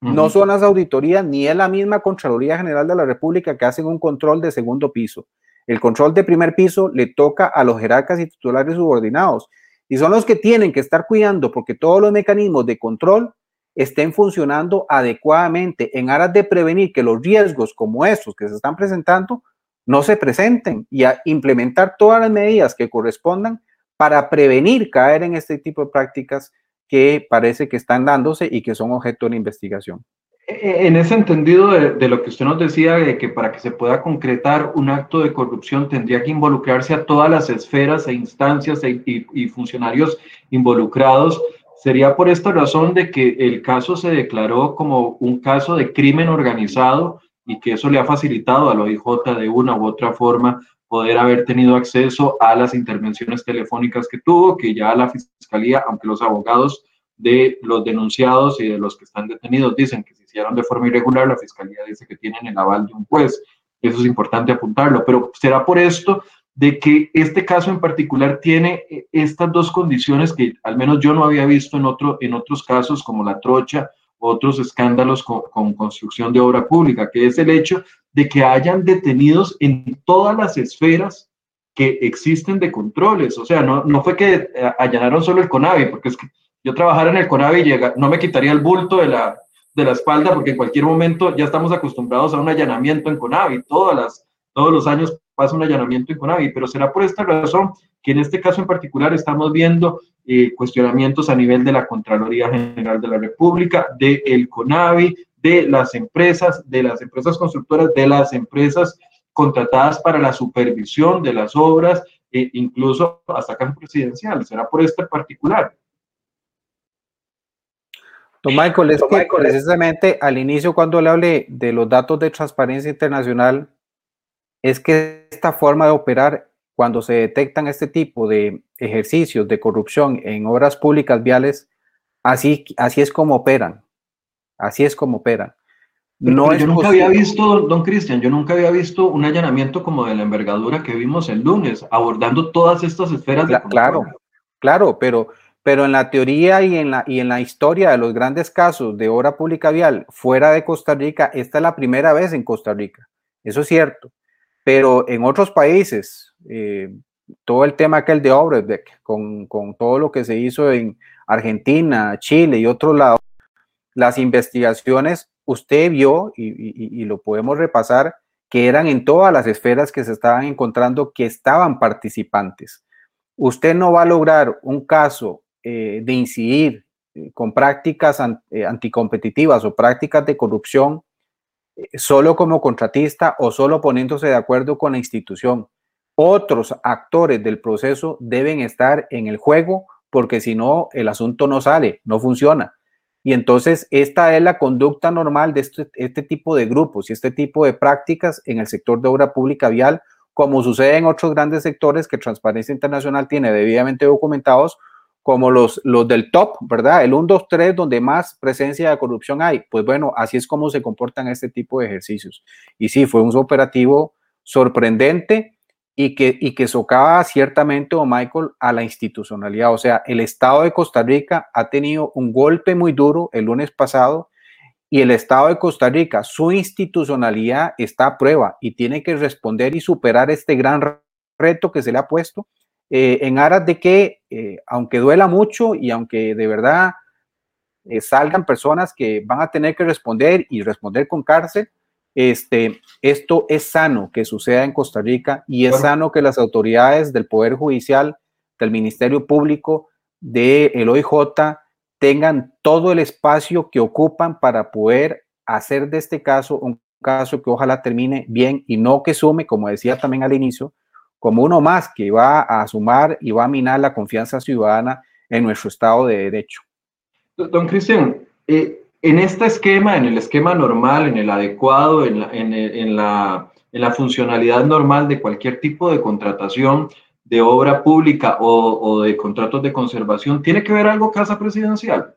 No son las auditorías ni es la misma Contraloría General de la República que hacen un control de segundo piso. El control de primer piso le toca a los jerarcas y titulares subordinados y son los que tienen que estar cuidando porque todos los mecanismos de control estén funcionando adecuadamente en aras de prevenir que los riesgos como estos que se están presentando no se presenten y a implementar todas las medidas que correspondan para prevenir caer en este tipo de prácticas que parece que están dándose y que son objeto de investigación. E, en ese entendido de, lo que usted nos decía, de que para que se pueda concretar un acto de corrupción tendría que involucrarse a todas las esferas e instancias e, y, funcionarios involucrados, sería por esta razón de que el caso se declaró como un caso de crimen organizado y que eso le ha facilitado a la OIJ de una u otra forma poder haber tenido acceso a las intervenciones telefónicas que tuvo, que ya la fiscalía, aunque los abogados de los denunciados y de los que están detenidos dicen que se hicieron de forma irregular, la fiscalía dice que tienen el aval de un juez. Eso es importante apuntarlo, pero será por esto de que este caso en particular tiene eh, estas dos condiciones que al menos yo no había visto en, otro, en otros casos como la trocha, otros escándalos con, con construcción de obra pública, que es el hecho de que hayan detenidos en todas las esferas que existen de controles. O sea, no, no fue que eh, allanaron solo el CONAVI, porque es que yo trabajara en el CONAVI llega, no me quitaría el bulto de la, de la espalda porque en cualquier momento ya estamos acostumbrados a un allanamiento en CONAVI, todas las, todos los años pasa un allanamiento en CONAVI, pero será por esta razón que en este caso en particular estamos viendo eh, cuestionamientos a nivel de la Contraloría General de la República, del el CONAVI, de las empresas, de las empresas constructoras, de las empresas contratadas para la supervisión de las obras, e incluso hasta acá en presidencial. Será por este particular. Don Michael, es que precisamente al inicio cuando le hablé de los datos de transparencia internacional, es que esta forma de operar, cuando se detectan este tipo de ejercicios de corrupción en obras públicas viales, así, así es como operan. Así es como operan. No yo nunca había visto, don Cristian, yo nunca había visto un allanamiento como de la envergadura que vimos el lunes, abordando todas estas esferas de control. Claro, claro, pero pero en la teoría y en la, y en la historia de los grandes casos de obra pública vial fuera de Costa Rica, esta es la primera vez en Costa Rica. Eso es cierto. Pero en otros países, eh, todo el tema aquel de Obrecht, con, con todo lo que se hizo en Argentina, Chile y otros lados, las investigaciones, usted vio, y, lo podemos repasar, que eran en todas las esferas que se estaban encontrando que estaban participantes. Usted no va a lograr un caso eh, de incidir eh, con prácticas eh, anticompetitivas o prácticas de corrupción solo como contratista o solo poniéndose de acuerdo con la institución. Otros actores del proceso deben estar en el juego porque si no, el asunto no sale, no funciona. Y entonces esta es la conducta normal de este, este tipo de grupos y este tipo de prácticas en el sector de obra pública vial como sucede en otros grandes sectores que Transparencia Internacional tiene debidamente documentados, como los, los del top, ¿verdad? El 1, 2, 3, donde más presencia de corrupción hay. Pues bueno, así es como se comportan este tipo de ejercicios. Y sí, fue un operativo sorprendente y que, y que socava ciertamente, Michael, a la institucionalidad. O sea, el Estado de Costa Rica ha tenido un golpe muy duro el lunes pasado y el Estado de Costa Rica, su institucionalidad está a prueba y tiene que responder y superar este gran reto que se le ha puesto eh, en aras de que, eh, aunque duela mucho y aunque de verdad eh, salgan personas que van a tener que responder y responder con cárcel, este, esto es sano que suceda en Costa Rica y es sano que las autoridades del Poder Judicial, del Ministerio Público, del OIJ, tengan todo el espacio que ocupan para poder hacer de este caso un caso que ojalá termine bien y no que sume, como decía también al inicio, como uno más que va a sumar y va a minar la confianza ciudadana en nuestro Estado de Derecho. Don Cristian, eh, en este esquema, en el esquema normal, en el adecuado, en la, funcionalidad normal de cualquier tipo de contratación de obra pública o, o, de contratos de conservación, ¿tiene que ver algo Casa Presidencial?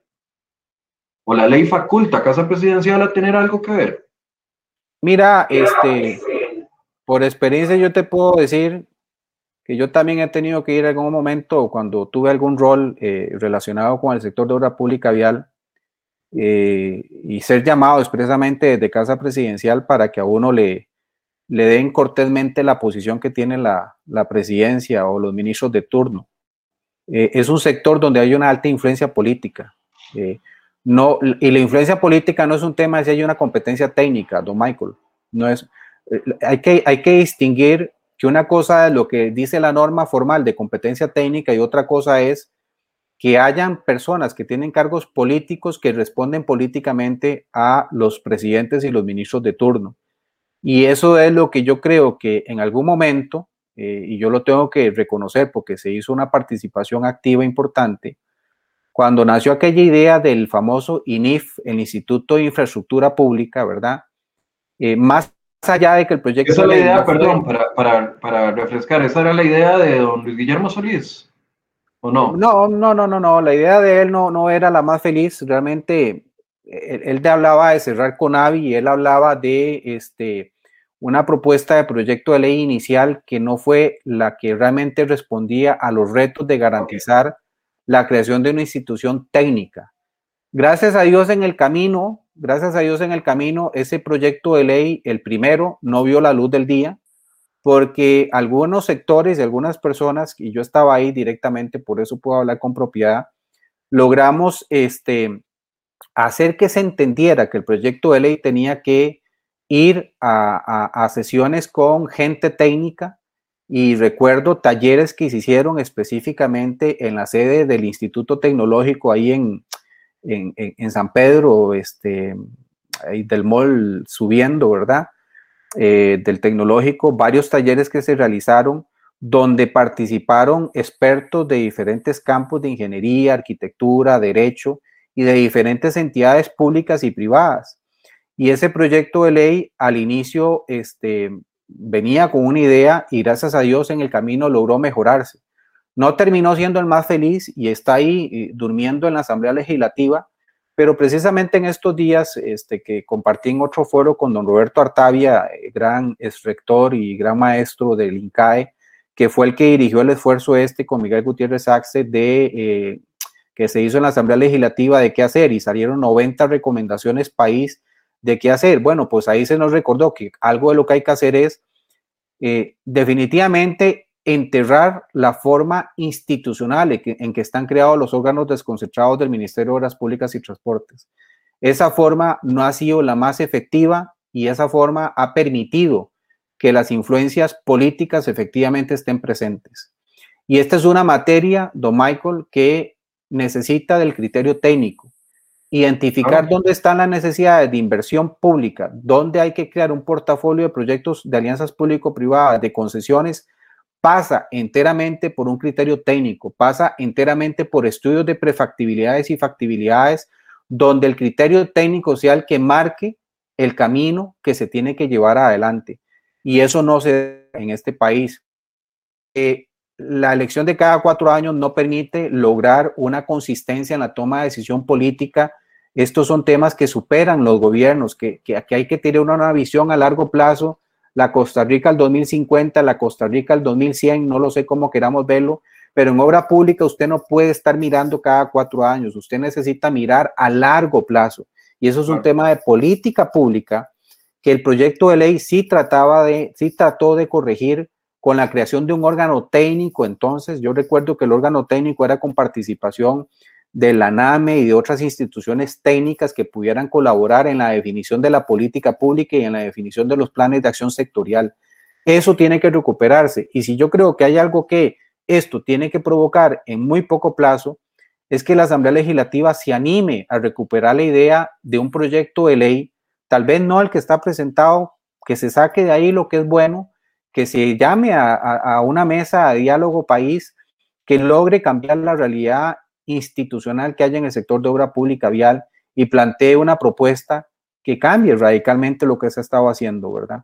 ¿O la ley faculta a Casa Presidencial a tener algo que ver? Mira, este, por experiencia yo te puedo decir que yo también he tenido que ir en algún momento cuando tuve algún rol eh, relacionado con el sector de obra pública vial eh, y ser llamado expresamente de Casa Presidencial para que a uno le, le den cortésmente la posición que tiene la, la presidencia o los ministros de turno. Eh, es un sector donde hay una alta influencia política. no, y la influencia política no es un tema si hay una competencia técnica, don Michael. No es, hay, que, hay que distinguir que una cosa es lo que dice la norma formal de competencia técnica y otra cosa es que hayan personas que tienen cargos políticos que responden políticamente a los presidentes y los ministros de turno. Y eso es lo que yo creo que en algún momento, eh, y yo lo tengo que reconocer porque se hizo una participación activa importante, cuando nació aquella idea del famoso INIF, el Instituto de Infraestructura Pública, ¿verdad? Eh, más allá de que el proyecto... Esa es la idea, perdón, para, para, para, refrescar, esa era la idea de don Luis Guillermo Solís, ¿o no? No, no, no, no, la idea de él no, no era la más feliz, realmente él, él hablaba de cerrar con AVI y él hablaba de este, una propuesta de proyecto de ley inicial que no fue la que realmente respondía a los retos de garantizar la creación de una institución técnica. Gracias a Dios en el camino, gracias a Dios en el camino, ese proyecto de ley, el primero, no vio la luz del día, porque algunos sectores y algunas personas, y yo estaba ahí directamente, por eso puedo hablar con propiedad, logramos este, hacer que se entendiera que el proyecto de ley tenía que ir a, sesiones con gente técnica y recuerdo talleres que se hicieron específicamente en la sede del Instituto Tecnológico ahí en, en, San Pedro, este, ahí del mall subiendo, ¿verdad? Eh, del tecnológico, varios talleres que se realizaron donde participaron expertos de diferentes campos de ingeniería, arquitectura, derecho y de diferentes entidades públicas y privadas. Y ese proyecto de ley al inicio este, venía con una idea y gracias a Dios en el camino logró mejorarse. No terminó siendo el más feliz y está ahí eh, durmiendo en la Asamblea Legislativa, pero precisamente en estos días este, que compartí en otro foro con don Roberto Artavia, eh, gran rector y gran maestro del INCAE, que fue el que dirigió el esfuerzo este con Miguel Gutiérrez Axe de eh, que se hizo en la Asamblea Legislativa de qué hacer y salieron 90 recomendaciones país de qué hacer. Bueno, pues ahí se nos recordó que algo de lo que hay que hacer es definitivamente enterrar la forma institucional en que, están creados los órganos desconcentrados del Ministerio de Obras Públicas y Transportes. Esa forma no ha sido la más efectiva y esa forma ha permitido que las influencias políticas efectivamente estén presentes. Y esta es una materia, don Michael, que necesita del criterio técnico. Identificar dónde están las necesidades de inversión pública, dónde hay que crear un portafolio de proyectos de alianzas público-privadas, de concesiones pasa enteramente por un criterio técnico, pasa enteramente por estudios de prefactibilidades y factibilidades, donde el criterio técnico sea el que marque el camino que se tiene que llevar adelante. Y eso no se en este país. Eh, la elección de cada cuatro años no permite lograr una consistencia en la toma de decisión política. Estos son temas que superan los gobiernos, que, que, hay que tener una visión a largo plazo. La Costa Rica al 2050, la Costa Rica al 2100, no lo sé cómo queramos verlo, pero en obra pública usted no puede estar mirando cada cuatro años, usted necesita mirar a largo plazo. Y eso es un tema de política pública que el proyecto de ley sí trataba de, sí trató de corregir con la creación de un órgano técnico. Entonces, yo recuerdo que el órgano técnico era con participación de la NAME y de otras instituciones técnicas que pudieran colaborar en la definición de la política pública y en la definición de los planes de acción sectorial. Eso tiene que recuperarse. Y si yo creo que hay algo que esto tiene que provocar en muy poco plazo, es que la Asamblea Legislativa se anime a recuperar la idea de un proyecto de ley tal vez no el que está presentado, que se saque de ahí lo que es bueno, que se llame a, una mesa de diálogo país que logre cambiar la realidad institucional que hay en el sector de obra pública vial y plantee una propuesta que cambie radicalmente lo que se ha estado haciendo, ¿verdad?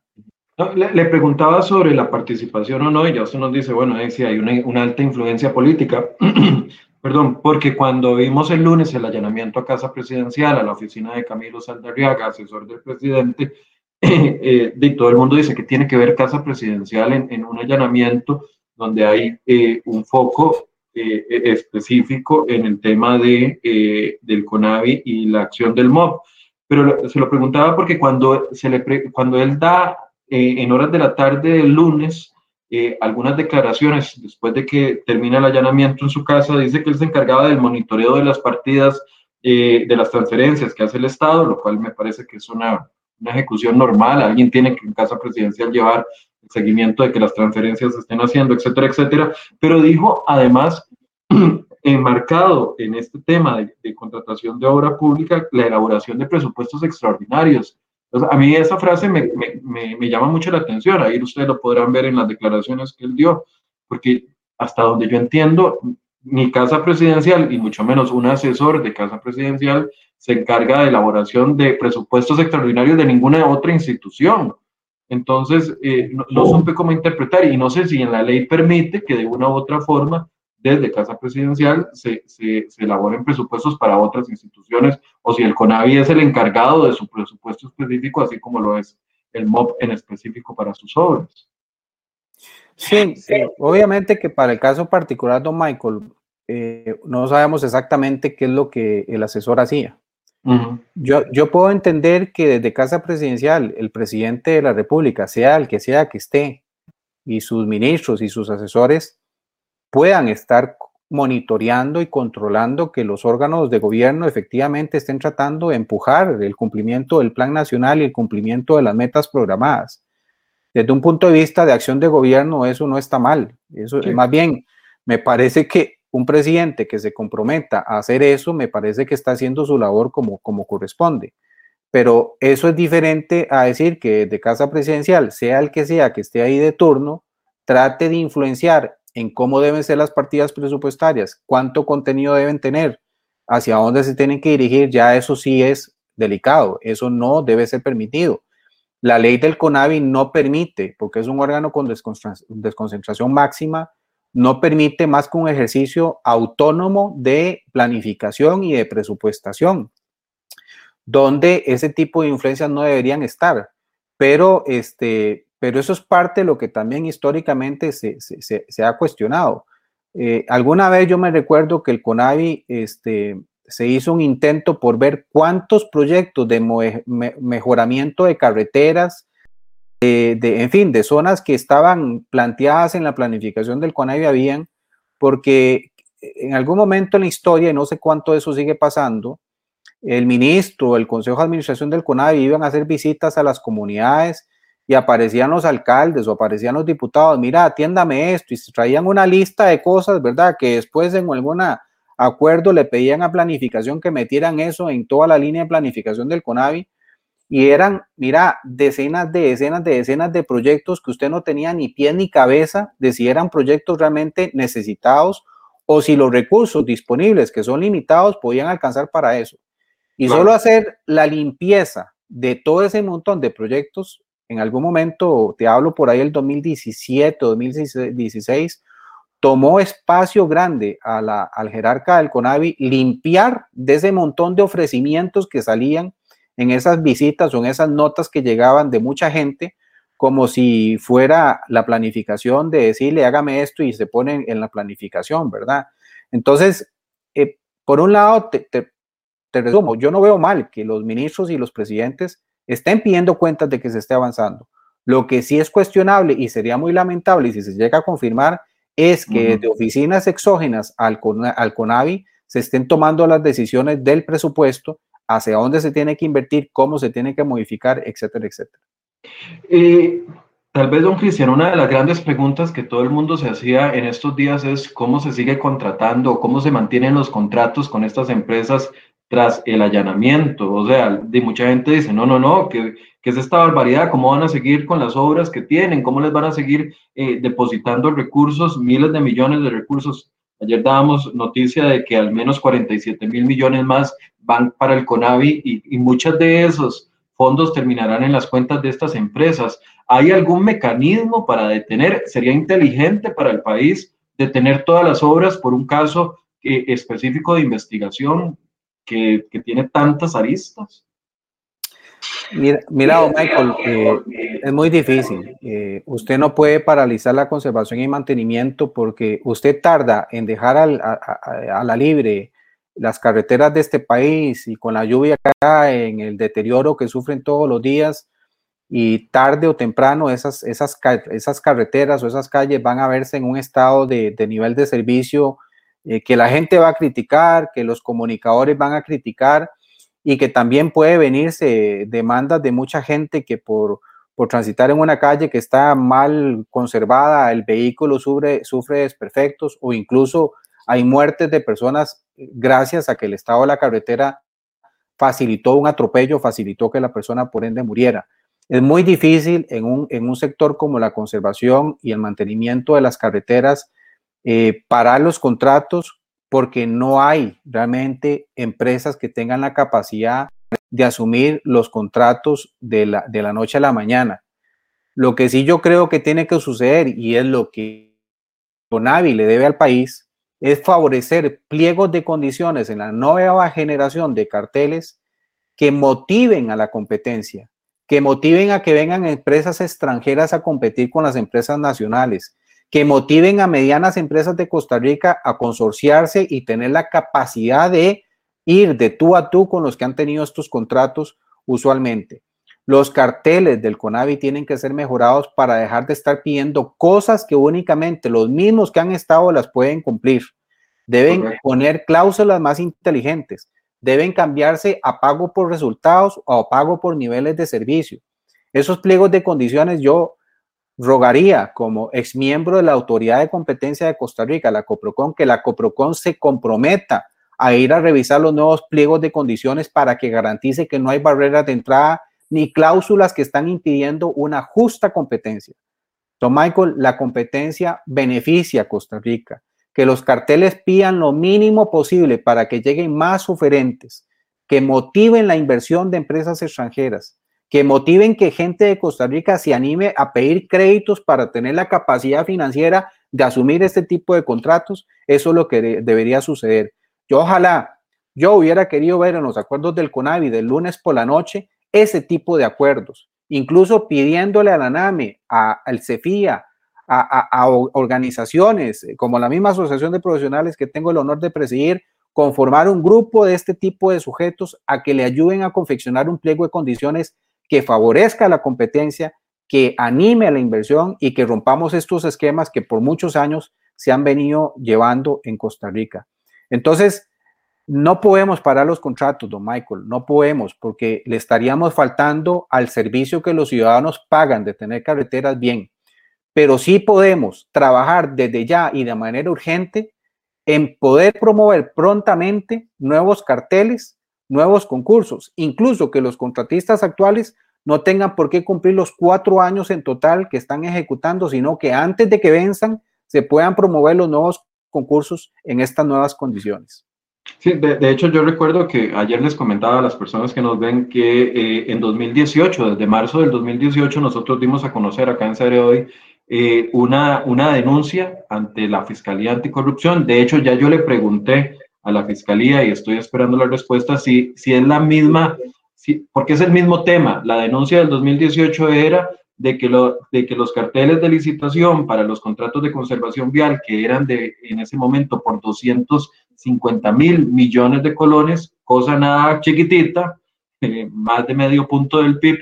le, preguntaba sobre la participación o no, y ya usted nos dice, bueno, si hay una, una, alta influencia política, Perdón, porque cuando vimos el lunes el allanamiento a Casa Presidencial, a la oficina de Camilo Saldarriaga, asesor del presidente, eh, eh todo el mundo dice que tiene que ver Casa Presidencial en, un allanamiento donde hay eh, un foco eh, específico en el tema de, del CONAVI y la acción del MOB. Pero se lo preguntaba porque cuando, se le cuando él da en horas de la tarde del lunes eh, algunas declaraciones después de que termina el allanamiento en su casa, dice que él se encargaba del monitoreo de las partidas eh, de las transferencias que hace el Estado, lo cual me parece que es una, una, ejecución normal. Alguien tiene que en casa presidencial llevar el seguimiento de que las transferencias se estén haciendo, etcétera, etcétera. Pero dijo además, enmarcado en este tema de, de contratación de obra pública, la elaboración de presupuestos extraordinarios a mí esa frase me, me, me, llama mucho la atención, ahí ustedes lo podrán ver en las declaraciones que él dio, porque hasta donde yo entiendo, ni casa presidencial y mucho menos un asesor de casa presidencial se encarga de elaboración de presupuestos extraordinarios de ninguna otra institución. Entonces, eh, no, no supe cómo interpretar y no sé si en la ley permite que de una u otra forma desde Casa Presidencial se, se, elaboren presupuestos para otras instituciones o si el CONAVI es el encargado de su presupuesto específico, así como lo es el MOB en específico para sus obras. Sí, eh, obviamente que para el caso particular, don Michael, eh, no sabemos exactamente qué es lo que el asesor hacía. Yo, yo puedo entender que desde Casa Presidencial, el presidente de la República, sea el que sea que esté, y sus ministros y sus asesores, puedan estar monitoreando y controlando que los órganos de gobierno efectivamente estén tratando de empujar el cumplimiento del plan nacional y el cumplimiento de las metas programadas. Desde un punto de vista de acción de gobierno, eso no está mal. Eso más bien me parece que un presidente que se comprometa a hacer eso, me parece que está haciendo su labor como, como corresponde. Pero eso es diferente a decir que de casa presidencial, sea el que sea que esté ahí de turno, trate de influenciar en cómo deben ser las partidas presupuestarias, cuánto contenido deben tener, hacia dónde se tienen que dirigir, ya eso sí es delicado, eso no debe ser permitido. La ley del CONAVI no permite, porque es un órgano con desconcentración máxima, no permite más que un ejercicio autónomo de planificación y de presupuestación, donde ese tipo de influencias no deberían estar. Pero este, pero eso es parte de lo que también históricamente se, ha cuestionado. Eh, alguna vez yo me recuerdo que el CONAVI este, se hizo un intento por ver cuántos proyectos de mejoramiento de carreteras, de, en fin, de zonas que estaban planteadas en la planificación del CONAVI habían, porque en algún momento en la historia, y no sé cuánto de eso sigue pasando, el ministro, el consejo de administración del CONAVI iban a hacer visitas a las comunidades y aparecían los alcaldes o aparecían los diputados, mira, atiéndame esto, y traían una lista de cosas, ¿verdad? Que después en algún acuerdo le pedían a planificación que metieran eso en toda la línea de planificación del CONAVI, y eran, mira, decenas de decenas de decenas de proyectos que usted no tenía ni pie ni cabeza de si eran proyectos realmente necesitados o si los recursos disponibles, que son limitados, podían alcanzar para eso. Y solo hacer la limpieza de todo ese montón de proyectos en algún momento, te hablo por ahí el 2017, 2016, tomó espacio grande a la, al jerarca del CONAVI limpiar de ese montón de ofrecimientos que salían en esas visitas o en esas notas que llegaban de mucha gente, como si fuera la planificación de decirle hágame esto y se ponen en la planificación, ¿verdad? Entonces, eh, por un lado, te, te resumo, yo no veo mal que los ministros y los presidentes estén pidiendo cuentas de que se esté avanzando. Lo que sí es cuestionable y sería muy lamentable y si se llega a confirmar es que de oficinas exógenas al, al CONAVI se estén tomando las decisiones del presupuesto, hacia dónde se tiene que invertir, cómo se tiene que modificar, etcétera, etcétera. Eh, tal vez, don Cristian, una de las grandes preguntas que todo el mundo se hacía en estos días es cómo se sigue contratando, cómo se mantienen los contratos con estas empresas tras el allanamiento. O sea, de mucha gente dice, no, no, no, que, que es esta barbaridad, cómo van a seguir con las obras que tienen, cómo les van a seguir eh, depositando recursos, miles de millones de recursos. Ayer dábamos noticia de que al menos 47 mil millones más van para el CONAVI y, y muchas de esos fondos terminarán en las cuentas de estas empresas. ¿Hay algún mecanismo para detener? ¿Sería inteligente para el país detener todas las obras por un caso eh, específico de investigación que, tiene tantas aristas? Mira, mira Michael, eh, es muy difícil. Eh, usted no puede paralizar la conservación y mantenimiento porque usted tarda en dejar a, la libre las carreteras de este país y con la lluvia acá, en el deterioro que sufren todos los días y tarde o temprano esas, esas, esas carreteras o esas calles van a verse en un estado de, nivel de servicio eh, que la gente va a criticar, que los comunicadores van a criticar y que también puede venirse demandas de mucha gente que por, por transitar en una calle que está mal conservada, el vehículo sufre, sufre desperfectos o incluso hay muertes de personas gracias a que el estado de la carretera facilitó un atropello, facilitó que la persona por ende muriera. Es muy difícil en un, en un sector como la conservación y el mantenimiento de las carreteras eh, parar los contratos porque no hay realmente empresas que tengan la capacidad de asumir los contratos de la, de la noche a la mañana. Lo que sí yo creo que tiene que suceder y es lo que Conavi le debe al país es favorecer pliegos de condiciones en la nueva generación de carteles que motiven a la competencia, que motiven a que vengan empresas extranjeras a competir con las empresas nacionales, que motiven a medianas empresas de Costa Rica a consorciarse y tener la capacidad de ir de tú a tú con los que han tenido estos contratos usualmente. Los carteles del CONAVI tienen que ser mejorados para dejar de estar pidiendo cosas que únicamente los mismos que han estado las pueden cumplir. Deben poner cláusulas más inteligentes. Deben cambiarse a pago por resultados o a pago por niveles de servicio. Esos pliegos de condiciones yo rogaría como exmiembro de la Autoridad de Competencia de Costa Rica, la COPROCON, que la COPROCON se comprometa a ir a revisar los nuevos pliegos de condiciones para que garantice que no hay barreras de entrada ni cláusulas que están impidiendo una justa competencia. Don Michael, la competencia beneficia a Costa Rica. Que los carteles pidan lo mínimo posible para que lleguen más oferentes, que motiven la inversión de empresas extranjeras, que motiven que gente de Costa Rica se anime a pedir créditos para tener la capacidad financiera de asumir este tipo de contratos, eso es lo que debería suceder. Yo ojalá, yo hubiera querido ver en los acuerdos del CONAVI del lunes por la noche ese tipo de acuerdos, incluso pidiéndole a la NAME, al CEFIA, a, a, organizaciones como la misma Asociación de Profesionales que tengo el honor de presidir, conformar un grupo de este tipo de sujetos a que le ayuden a confeccionar un pliego de condiciones que favorezca la competencia, que anime a la inversión y que rompamos estos esquemas que por muchos años se han venido llevando en Costa Rica. Entonces, no podemos parar los contratos, don Michael, no podemos, porque le estaríamos faltando al servicio que los ciudadanos pagan de tener carreteras bien. Pero sí podemos trabajar desde ya y de manera urgente en poder promover prontamente nuevos carteles nuevos concursos, incluso que los contratistas actuales no tengan por qué cumplir los cuatro años en total que están ejecutando, sino que antes de que venzan se puedan promover los nuevos concursos en estas nuevas condiciones. Sí, de, hecho yo recuerdo que ayer les comentaba a las personas que nos ven que eh, en 2018, desde marzo del 2018, nosotros dimos a conocer acá en hoy eh, una, una denuncia ante la Fiscalía Anticorrupción. De hecho, ya yo le pregunté a la Fiscalía y estoy esperando la respuesta si, si es la misma, si, porque es el mismo tema. La denuncia del 2018 era de que, lo, de que los carteles de licitación para los contratos de conservación vial, que eran de en ese momento por 250 mil millones de colones, cosa nada chiquitita, eh, más de medio punto del PIB,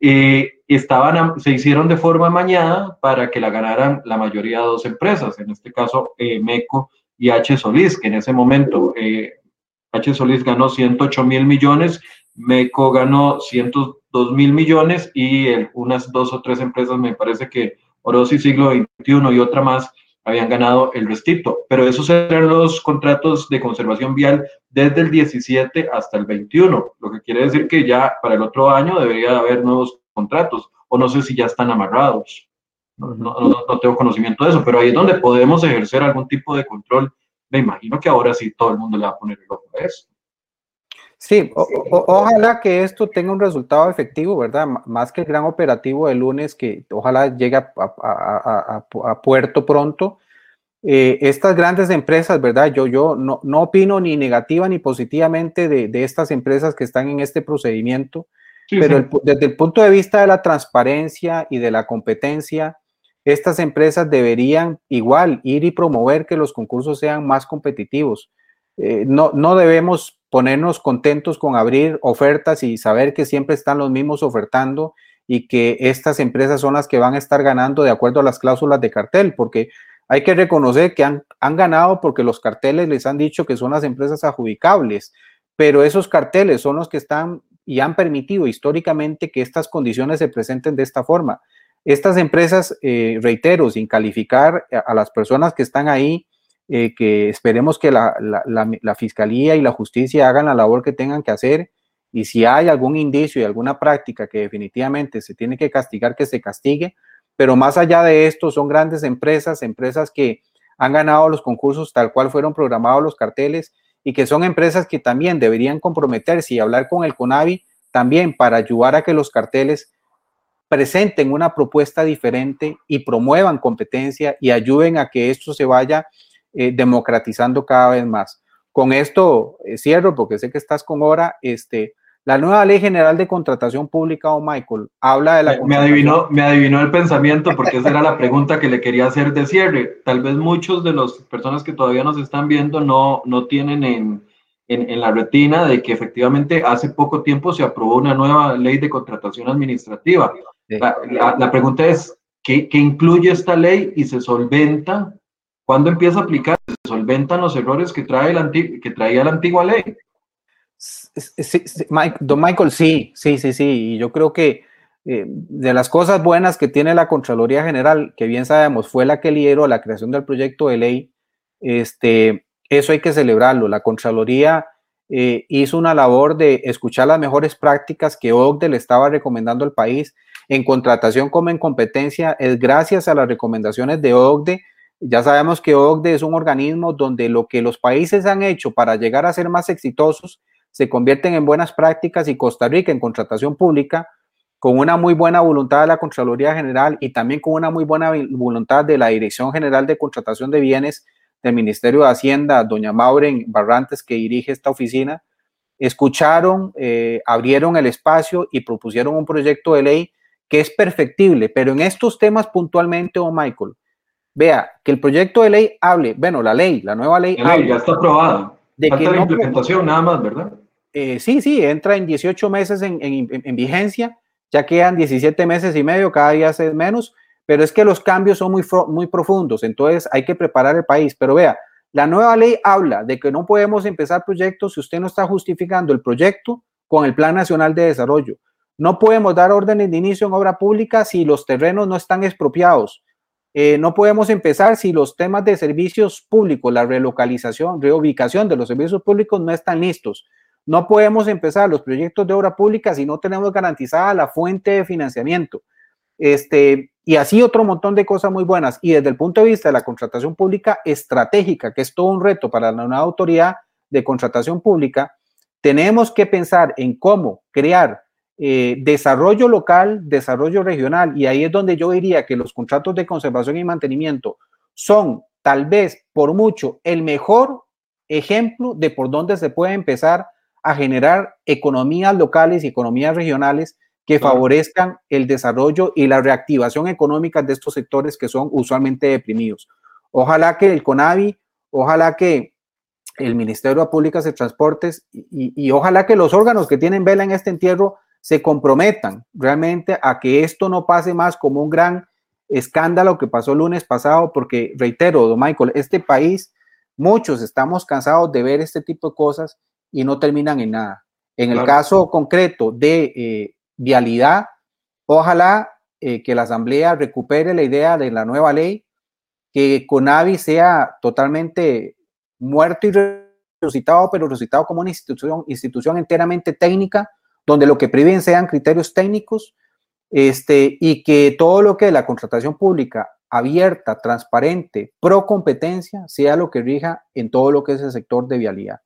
eh, estaban, se hicieron de forma mañana para que la ganaran la mayoría de dos empresas, en este caso eh, MECO y H. Solís, que en ese momento H. Solís ganó 108 mil millones, MECO ganó 102 mil millones y unas dos o tres empresas, me parece que Orosi Siglo XXI y otra más, habían ganado el restito. Pero esos eran los contratos de conservación vial desde el 17 hasta el 21, lo que quiere decir que ya para el otro año debería haber nuevos contratos, o no sé si ya están amarrados. No, no, no, tengo conocimiento de eso, pero ahí es donde podemos ejercer algún tipo de control. Me imagino que ahora sí todo el mundo le va a poner el ojo a eso. Sí, ojalá que esto tenga un resultado efectivo, ¿verdad? más que el gran operativo de lunes, que ojalá llegue a, puerto pronto. Eh, estas grandes empresas, ¿verdad? Yo, yo no, no opino ni negativa ni positivamente de, de, estas empresas que están en este procedimiento, pero desde el punto de vista de la transparencia y de la competencia, estas empresas deberían igual ir y promover que los concursos sean más competitivos. Eh, no, no debemos ponernos contentos con abrir ofertas y saber que siempre están los mismos ofertando y que estas empresas son las que van a estar ganando de acuerdo a las cláusulas de cartel, porque hay que reconocer que han, han ganado porque los carteles les han dicho que son las empresas adjudicables, pero esos carteles son los que están y han permitido históricamente que estas condiciones se presenten de esta forma. Estas empresas, eh, reitero, sin calificar a las personas que están ahí, eh, que esperemos que la, Fiscalía y la Justicia hagan la labor que tengan que hacer. Y si hay algún indicio y alguna práctica que definitivamente se tiene que castigar, que se castigue, pero más allá de esto son grandes empresas, empresas que han ganado los concursos tal cual fueron programados los carteles y que son empresas que también deberían comprometerse y hablar con el CONAVI también para ayudar a que los carteles presenten una propuesta diferente y promuevan competencia y ayuden a que esto se vaya eh, democratizando cada vez más. Con esto eh, cierro porque sé que estás con hora. Este, la nueva ley general de contratación pública, o oh Michael, habla de la... Me, adivinó, me adivinó el pensamiento porque esa era la pregunta que le quería hacer de cierre. Tal vez muchos de las personas que todavía nos están viendo no, no tienen en, en, la retina de que efectivamente hace poco tiempo se aprobó una nueva ley de contratación administrativa. La, la, pregunta es, ¿qué, ¿qué, incluye esta ley y se solventa ¿Cuándo empieza a aplicar? ¿Se solventan los errores que, trae la que traía la antigua ley? Don Michael, sí, sí, sí, sí. Y yo creo que eh, de las cosas buenas que tiene la Contraloría General, que bien sabemos fue la que lideró la creación del proyecto de ley, este, eso hay que celebrarlo. La Contraloría eh, hizo una labor de escuchar las mejores prácticas que OCDE le estaba recomendando al país en contratación como en competencia. Es gracias a las recomendaciones de OCDE ya sabemos que OCDE es un organismo donde lo que los países han hecho para llegar a ser más exitosos se convierten en buenas prácticas y Costa Rica en contratación pública, con una muy buena voluntad de la Contraloría General y también con una muy buena voluntad de la Dirección General de Contratación de Bienes del Ministerio de Hacienda, doña Mauren Barrantes, que dirige esta oficina, escucharon, eh, abrieron el espacio y propusieron un proyecto de ley que es perfectible, pero en estos temas puntualmente, oh Michael, vea que el proyecto de ley hable, bueno, la ley, la nueva ley. La ley ya está aprobada. De Falta la implementación nada más, ¿verdad? Eh, sí, sí, entra en 18 meses en, en, vigencia, ya quedan 17 meses y medio, cada día es menos, pero es que los cambios son muy, muy profundos, entonces hay que preparar el país. Pero vea, la nueva ley habla de que no podemos empezar proyectos si usted no está justificando el proyecto con el Plan Nacional de Desarrollo. No podemos dar órdenes de inicio en obra pública si los terrenos no están expropiados. Eh, no podemos empezar si los temas de servicios públicos, la relocalización, reubicación de los servicios públicos no están listos. No podemos empezar los proyectos de obra pública si no tenemos garantizada la fuente de financiamiento. Este, y así otro montón de cosas muy buenas. Y desde el punto de vista de la contratación pública estratégica, que es todo un reto para la nueva autoridad, de contratación pública, tenemos que pensar en cómo crear eh, desarrollo local, desarrollo regional, y ahí es donde yo diría que los contratos de conservación y mantenimiento son tal vez por mucho el mejor ejemplo de por dónde se puede empezar a generar economías locales y economías regionales que favorezcan el desarrollo y la reactivación económica de estos sectores que son usualmente deprimidos. Ojalá que el CONAVI, ojalá que el Ministerio de Públicas de Transportes y, y, ojalá que los órganos que tienen vela en este entierro se comprometan realmente a que esto no pase más como un gran escándalo que pasó el lunes pasado, porque reitero, don Michael, este país, muchos estamos cansados de ver este tipo de cosas y no terminan en nada. En el caso concreto de eh, vialidad, ojalá eh, que la Asamblea recupere la idea de la nueva ley, que CONAVI sea totalmente muerto y resucitado, pero resucitado como una institución, institución enteramente técnica, donde lo que priven sean criterios técnicos este, y que todo lo que es la contratación pública abierta, transparente, pro competencia, sea lo que rija en todo lo que es el sector de vialidad.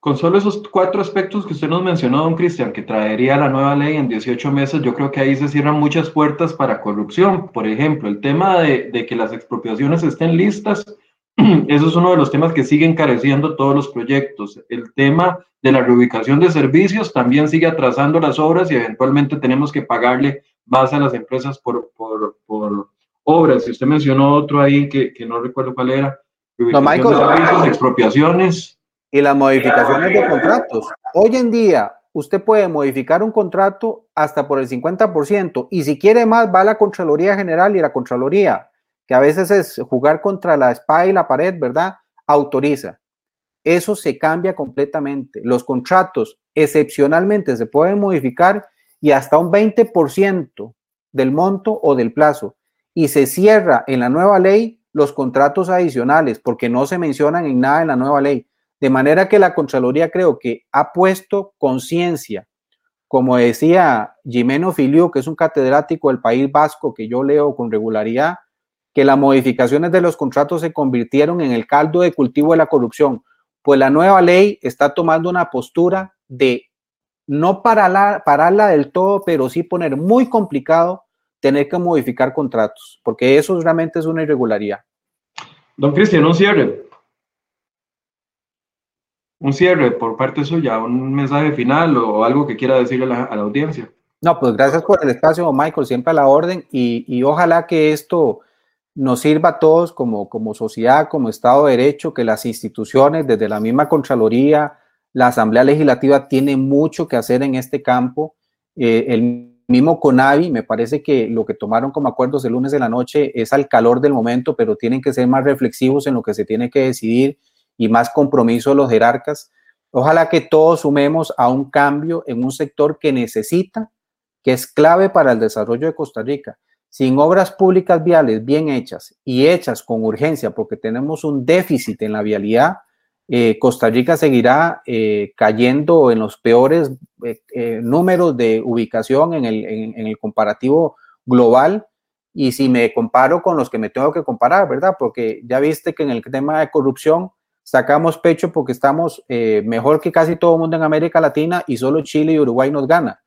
Con solo esos cuatro aspectos que usted nos mencionó, don Cristian, que traería la nueva ley en 18 meses, yo creo que ahí se cierran muchas puertas para corrupción. Por ejemplo, el tema de, de que las expropiaciones estén listas, eso es uno de los temas que siguen encareciendo todos los proyectos. El tema de la reubicación de servicios también sigue atrasando las obras y eventualmente tenemos que pagarle más a las empresas por, por, por obras. Y usted mencionó otro ahí que, que no recuerdo cuál era. No, Michael, de servicios, expropiaciones. Y las modificaciones de contratos. Hoy en día, usted puede modificar un contrato hasta por el 50% y si quiere más, va a la Contraloría General y la Contraloría, que a veces es jugar contra la espada y la pared, ¿verdad? Autoriza eso se cambia completamente. Los contratos excepcionalmente se pueden modificar y hasta un 20% del monto o del plazo. Y se cierra en la nueva ley los contratos adicionales porque no se mencionan en nada en la nueva ley. De manera que la Contraloría creo que ha puesto conciencia, como decía Jimeno Filiu, que es un catedrático del País Vasco que yo leo con regularidad, que las modificaciones de los contratos se convirtieron en el caldo de cultivo de la corrupción pues la nueva ley está tomando una postura de no pararla, pararla del todo, pero sí poner muy complicado tener que modificar contratos, porque eso realmente es una irregularidad. Don Cristian, un cierre. Un cierre por parte suya, un mensaje final o algo que quiera decirle a la, audiencia. No, pues gracias por el espacio, Michael, siempre a la orden y, y ojalá que esto nos sirva a todos como, como sociedad, como Estado de Derecho, que las instituciones, desde la misma Contraloría, la Asamblea Legislativa, tiene mucho que hacer en este campo. Eh, el mismo CONAVI, me parece que lo que tomaron como acuerdos el lunes de la noche es al calor del momento, pero tienen que ser más reflexivos en lo que se tiene que decidir y más compromiso de los jerarcas. Ojalá que todos sumemos a un cambio en un sector que necesita, que es clave para el desarrollo de Costa Rica sin obras públicas viales bien hechas y hechas con urgencia, porque tenemos un déficit en la vialidad, eh, Costa Rica seguirá eh, cayendo en los peores eh, números de ubicación en el, comparativo global. Y si me comparo con los que me tengo que comparar, ¿verdad? Porque ya viste que en el tema de corrupción sacamos pecho porque estamos mejor que casi todo el mundo en América Latina y solo Chile y Uruguay nos gana.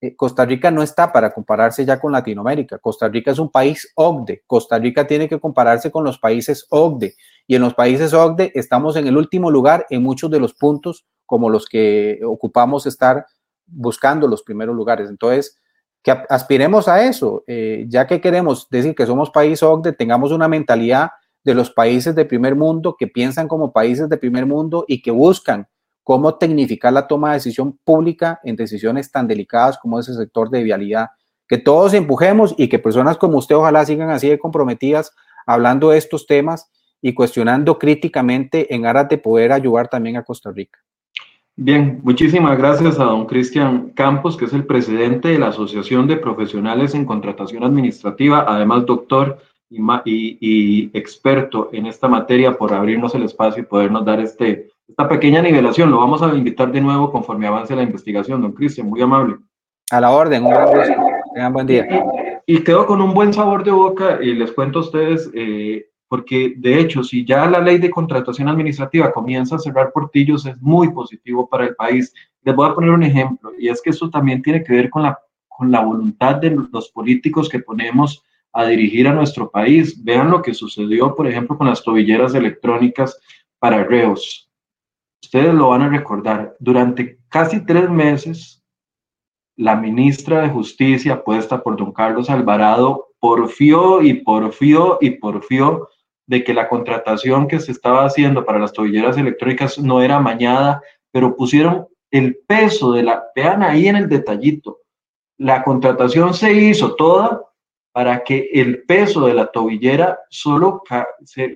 Eh, Costa Rica no está para compararse ya con Latinoamérica. Costa Rica es un país OCDE. Costa Rica tiene que compararse con los países OCDE. Y en los países OCDE estamos en el último lugar en muchos de los puntos como los que ocupamos estar buscando los primeros lugares. Entonces, que aspiremos a eso, eh, ya que queremos decir que somos país OCDE, tengamos una mentalidad de los países de primer mundo que piensan como países de primer mundo y que buscan cómo tecnificar la toma de decisión pública en decisiones tan delicadas como ese sector de vialidad. Que todos empujemos y que personas como usted ojalá sigan así de comprometidas hablando de estos temas y cuestionando críticamente en aras de poder ayudar también a Costa Rica. Bien, muchísimas gracias a don Cristian Campos, que es el presidente de la Asociación de Profesionales en Contratación Administrativa, además doctor y, y experto en esta materia, por abrirnos el espacio y podernos dar este, esta pequeña nivelación. Lo vamos a invitar de nuevo conforme avance la investigación, don Cristian, muy amable. A la orden, un gran Tengan buen día. Y, quedo con un buen sabor de boca y les cuento a ustedes, eh, porque de hecho, si ya la ley de contratación administrativa comienza a cerrar portillos, es muy positivo para el país. Les voy a poner un ejemplo, y es que eso también tiene que ver con la, con la voluntad de los políticos que ponemos a dirigir a nuestro país. Vean lo que sucedió, por ejemplo, con las tobilleras electrónicas para reos. Ustedes lo van a recordar. Durante casi tres meses, la ministra de Justicia, puesta por don Carlos Alvarado, porfió y porfió y porfió de que la contratación que se estaba haciendo para las tobilleras electrónicas no era mañada, pero pusieron el peso de la, vean ahí en el detallito, la contratación se hizo toda para que el peso de la tobillera solo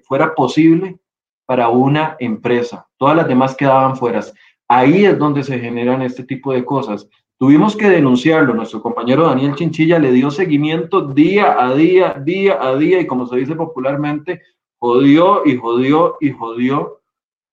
fuera posible para una empresa. Todas las demás quedaban fuera. Ahí es donde se generan este tipo de cosas. Tuvimos que denunciarlo. Nuestro compañero Daniel Chinchilla le dio seguimiento día a día, día a día, y como se dice popularmente, jodió y jodió y jodió.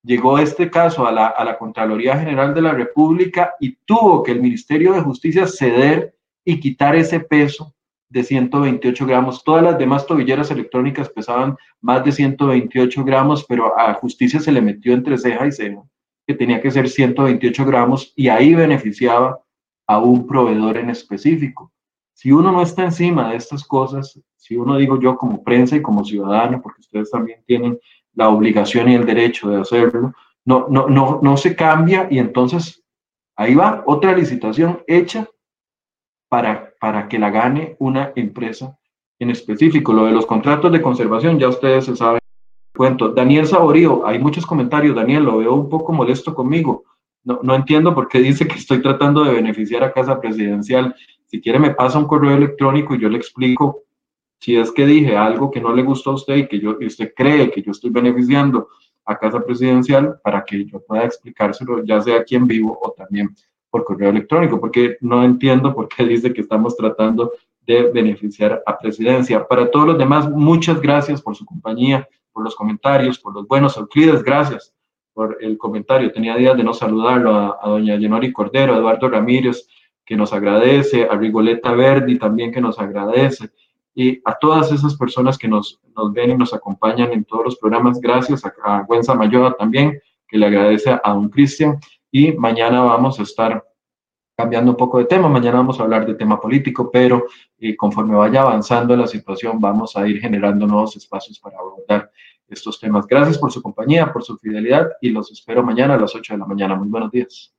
Llegó este caso a la, a Contraloría General de la República y tuvo que el Ministerio de Justicia ceder y quitar ese peso de 128 gramos. Todas las demás tobilleras electrónicas pesaban más de 128 gramos, pero a justicia se le metió entre ceja y ceja que tenía que ser 128 gramos y ahí beneficiaba a un proveedor en específico. Si uno no está encima de estas cosas, si uno digo yo como prensa y como ciudadano, porque ustedes también tienen la obligación y el derecho de hacerlo, no, no, no, no se cambia y entonces ahí va otra licitación hecha para, para que la gane una empresa en específico. Lo de los contratos de conservación, ya ustedes se saben. Cuento. Daniel Saborío, hay muchos comentarios. Daniel, lo veo un poco molesto conmigo. No, no entiendo por qué dice que estoy tratando de beneficiar a Casa Presidencial. Si quiere me pasa un correo electrónico y yo le explico si es que dije algo que no le gustó a usted y que yo, usted cree que yo estoy beneficiando a Casa Presidencial para que yo pueda explicárselo, ya sea aquí en vivo o también por correo electrónico, porque no entiendo por qué dice que estamos tratando de beneficiar a Presidencia. Para todos los demás, muchas gracias por su compañía, por los comentarios, por los buenos Euclides, gracias por el comentario. Tenía días de no saludarlo a, a doña Yenori Cordero, a Eduardo Ramírez, que nos agradece, a Rigoleta Verdi también que nos agradece, y a todas esas personas que nos, nos ven y nos acompañan en todos los programas. Gracias a, a Gwen Samayoa también, que le agradece a don Cristian. Y mañana vamos a estar cambiando un poco de tema. Mañana vamos a hablar de tema político, pero eh, conforme vaya avanzando la situación, vamos a ir generando nuevos espacios para abordar estos temas. Gracias por su compañía, por su fidelidad y los espero mañana a las 8 de la mañana. Muy buenos días.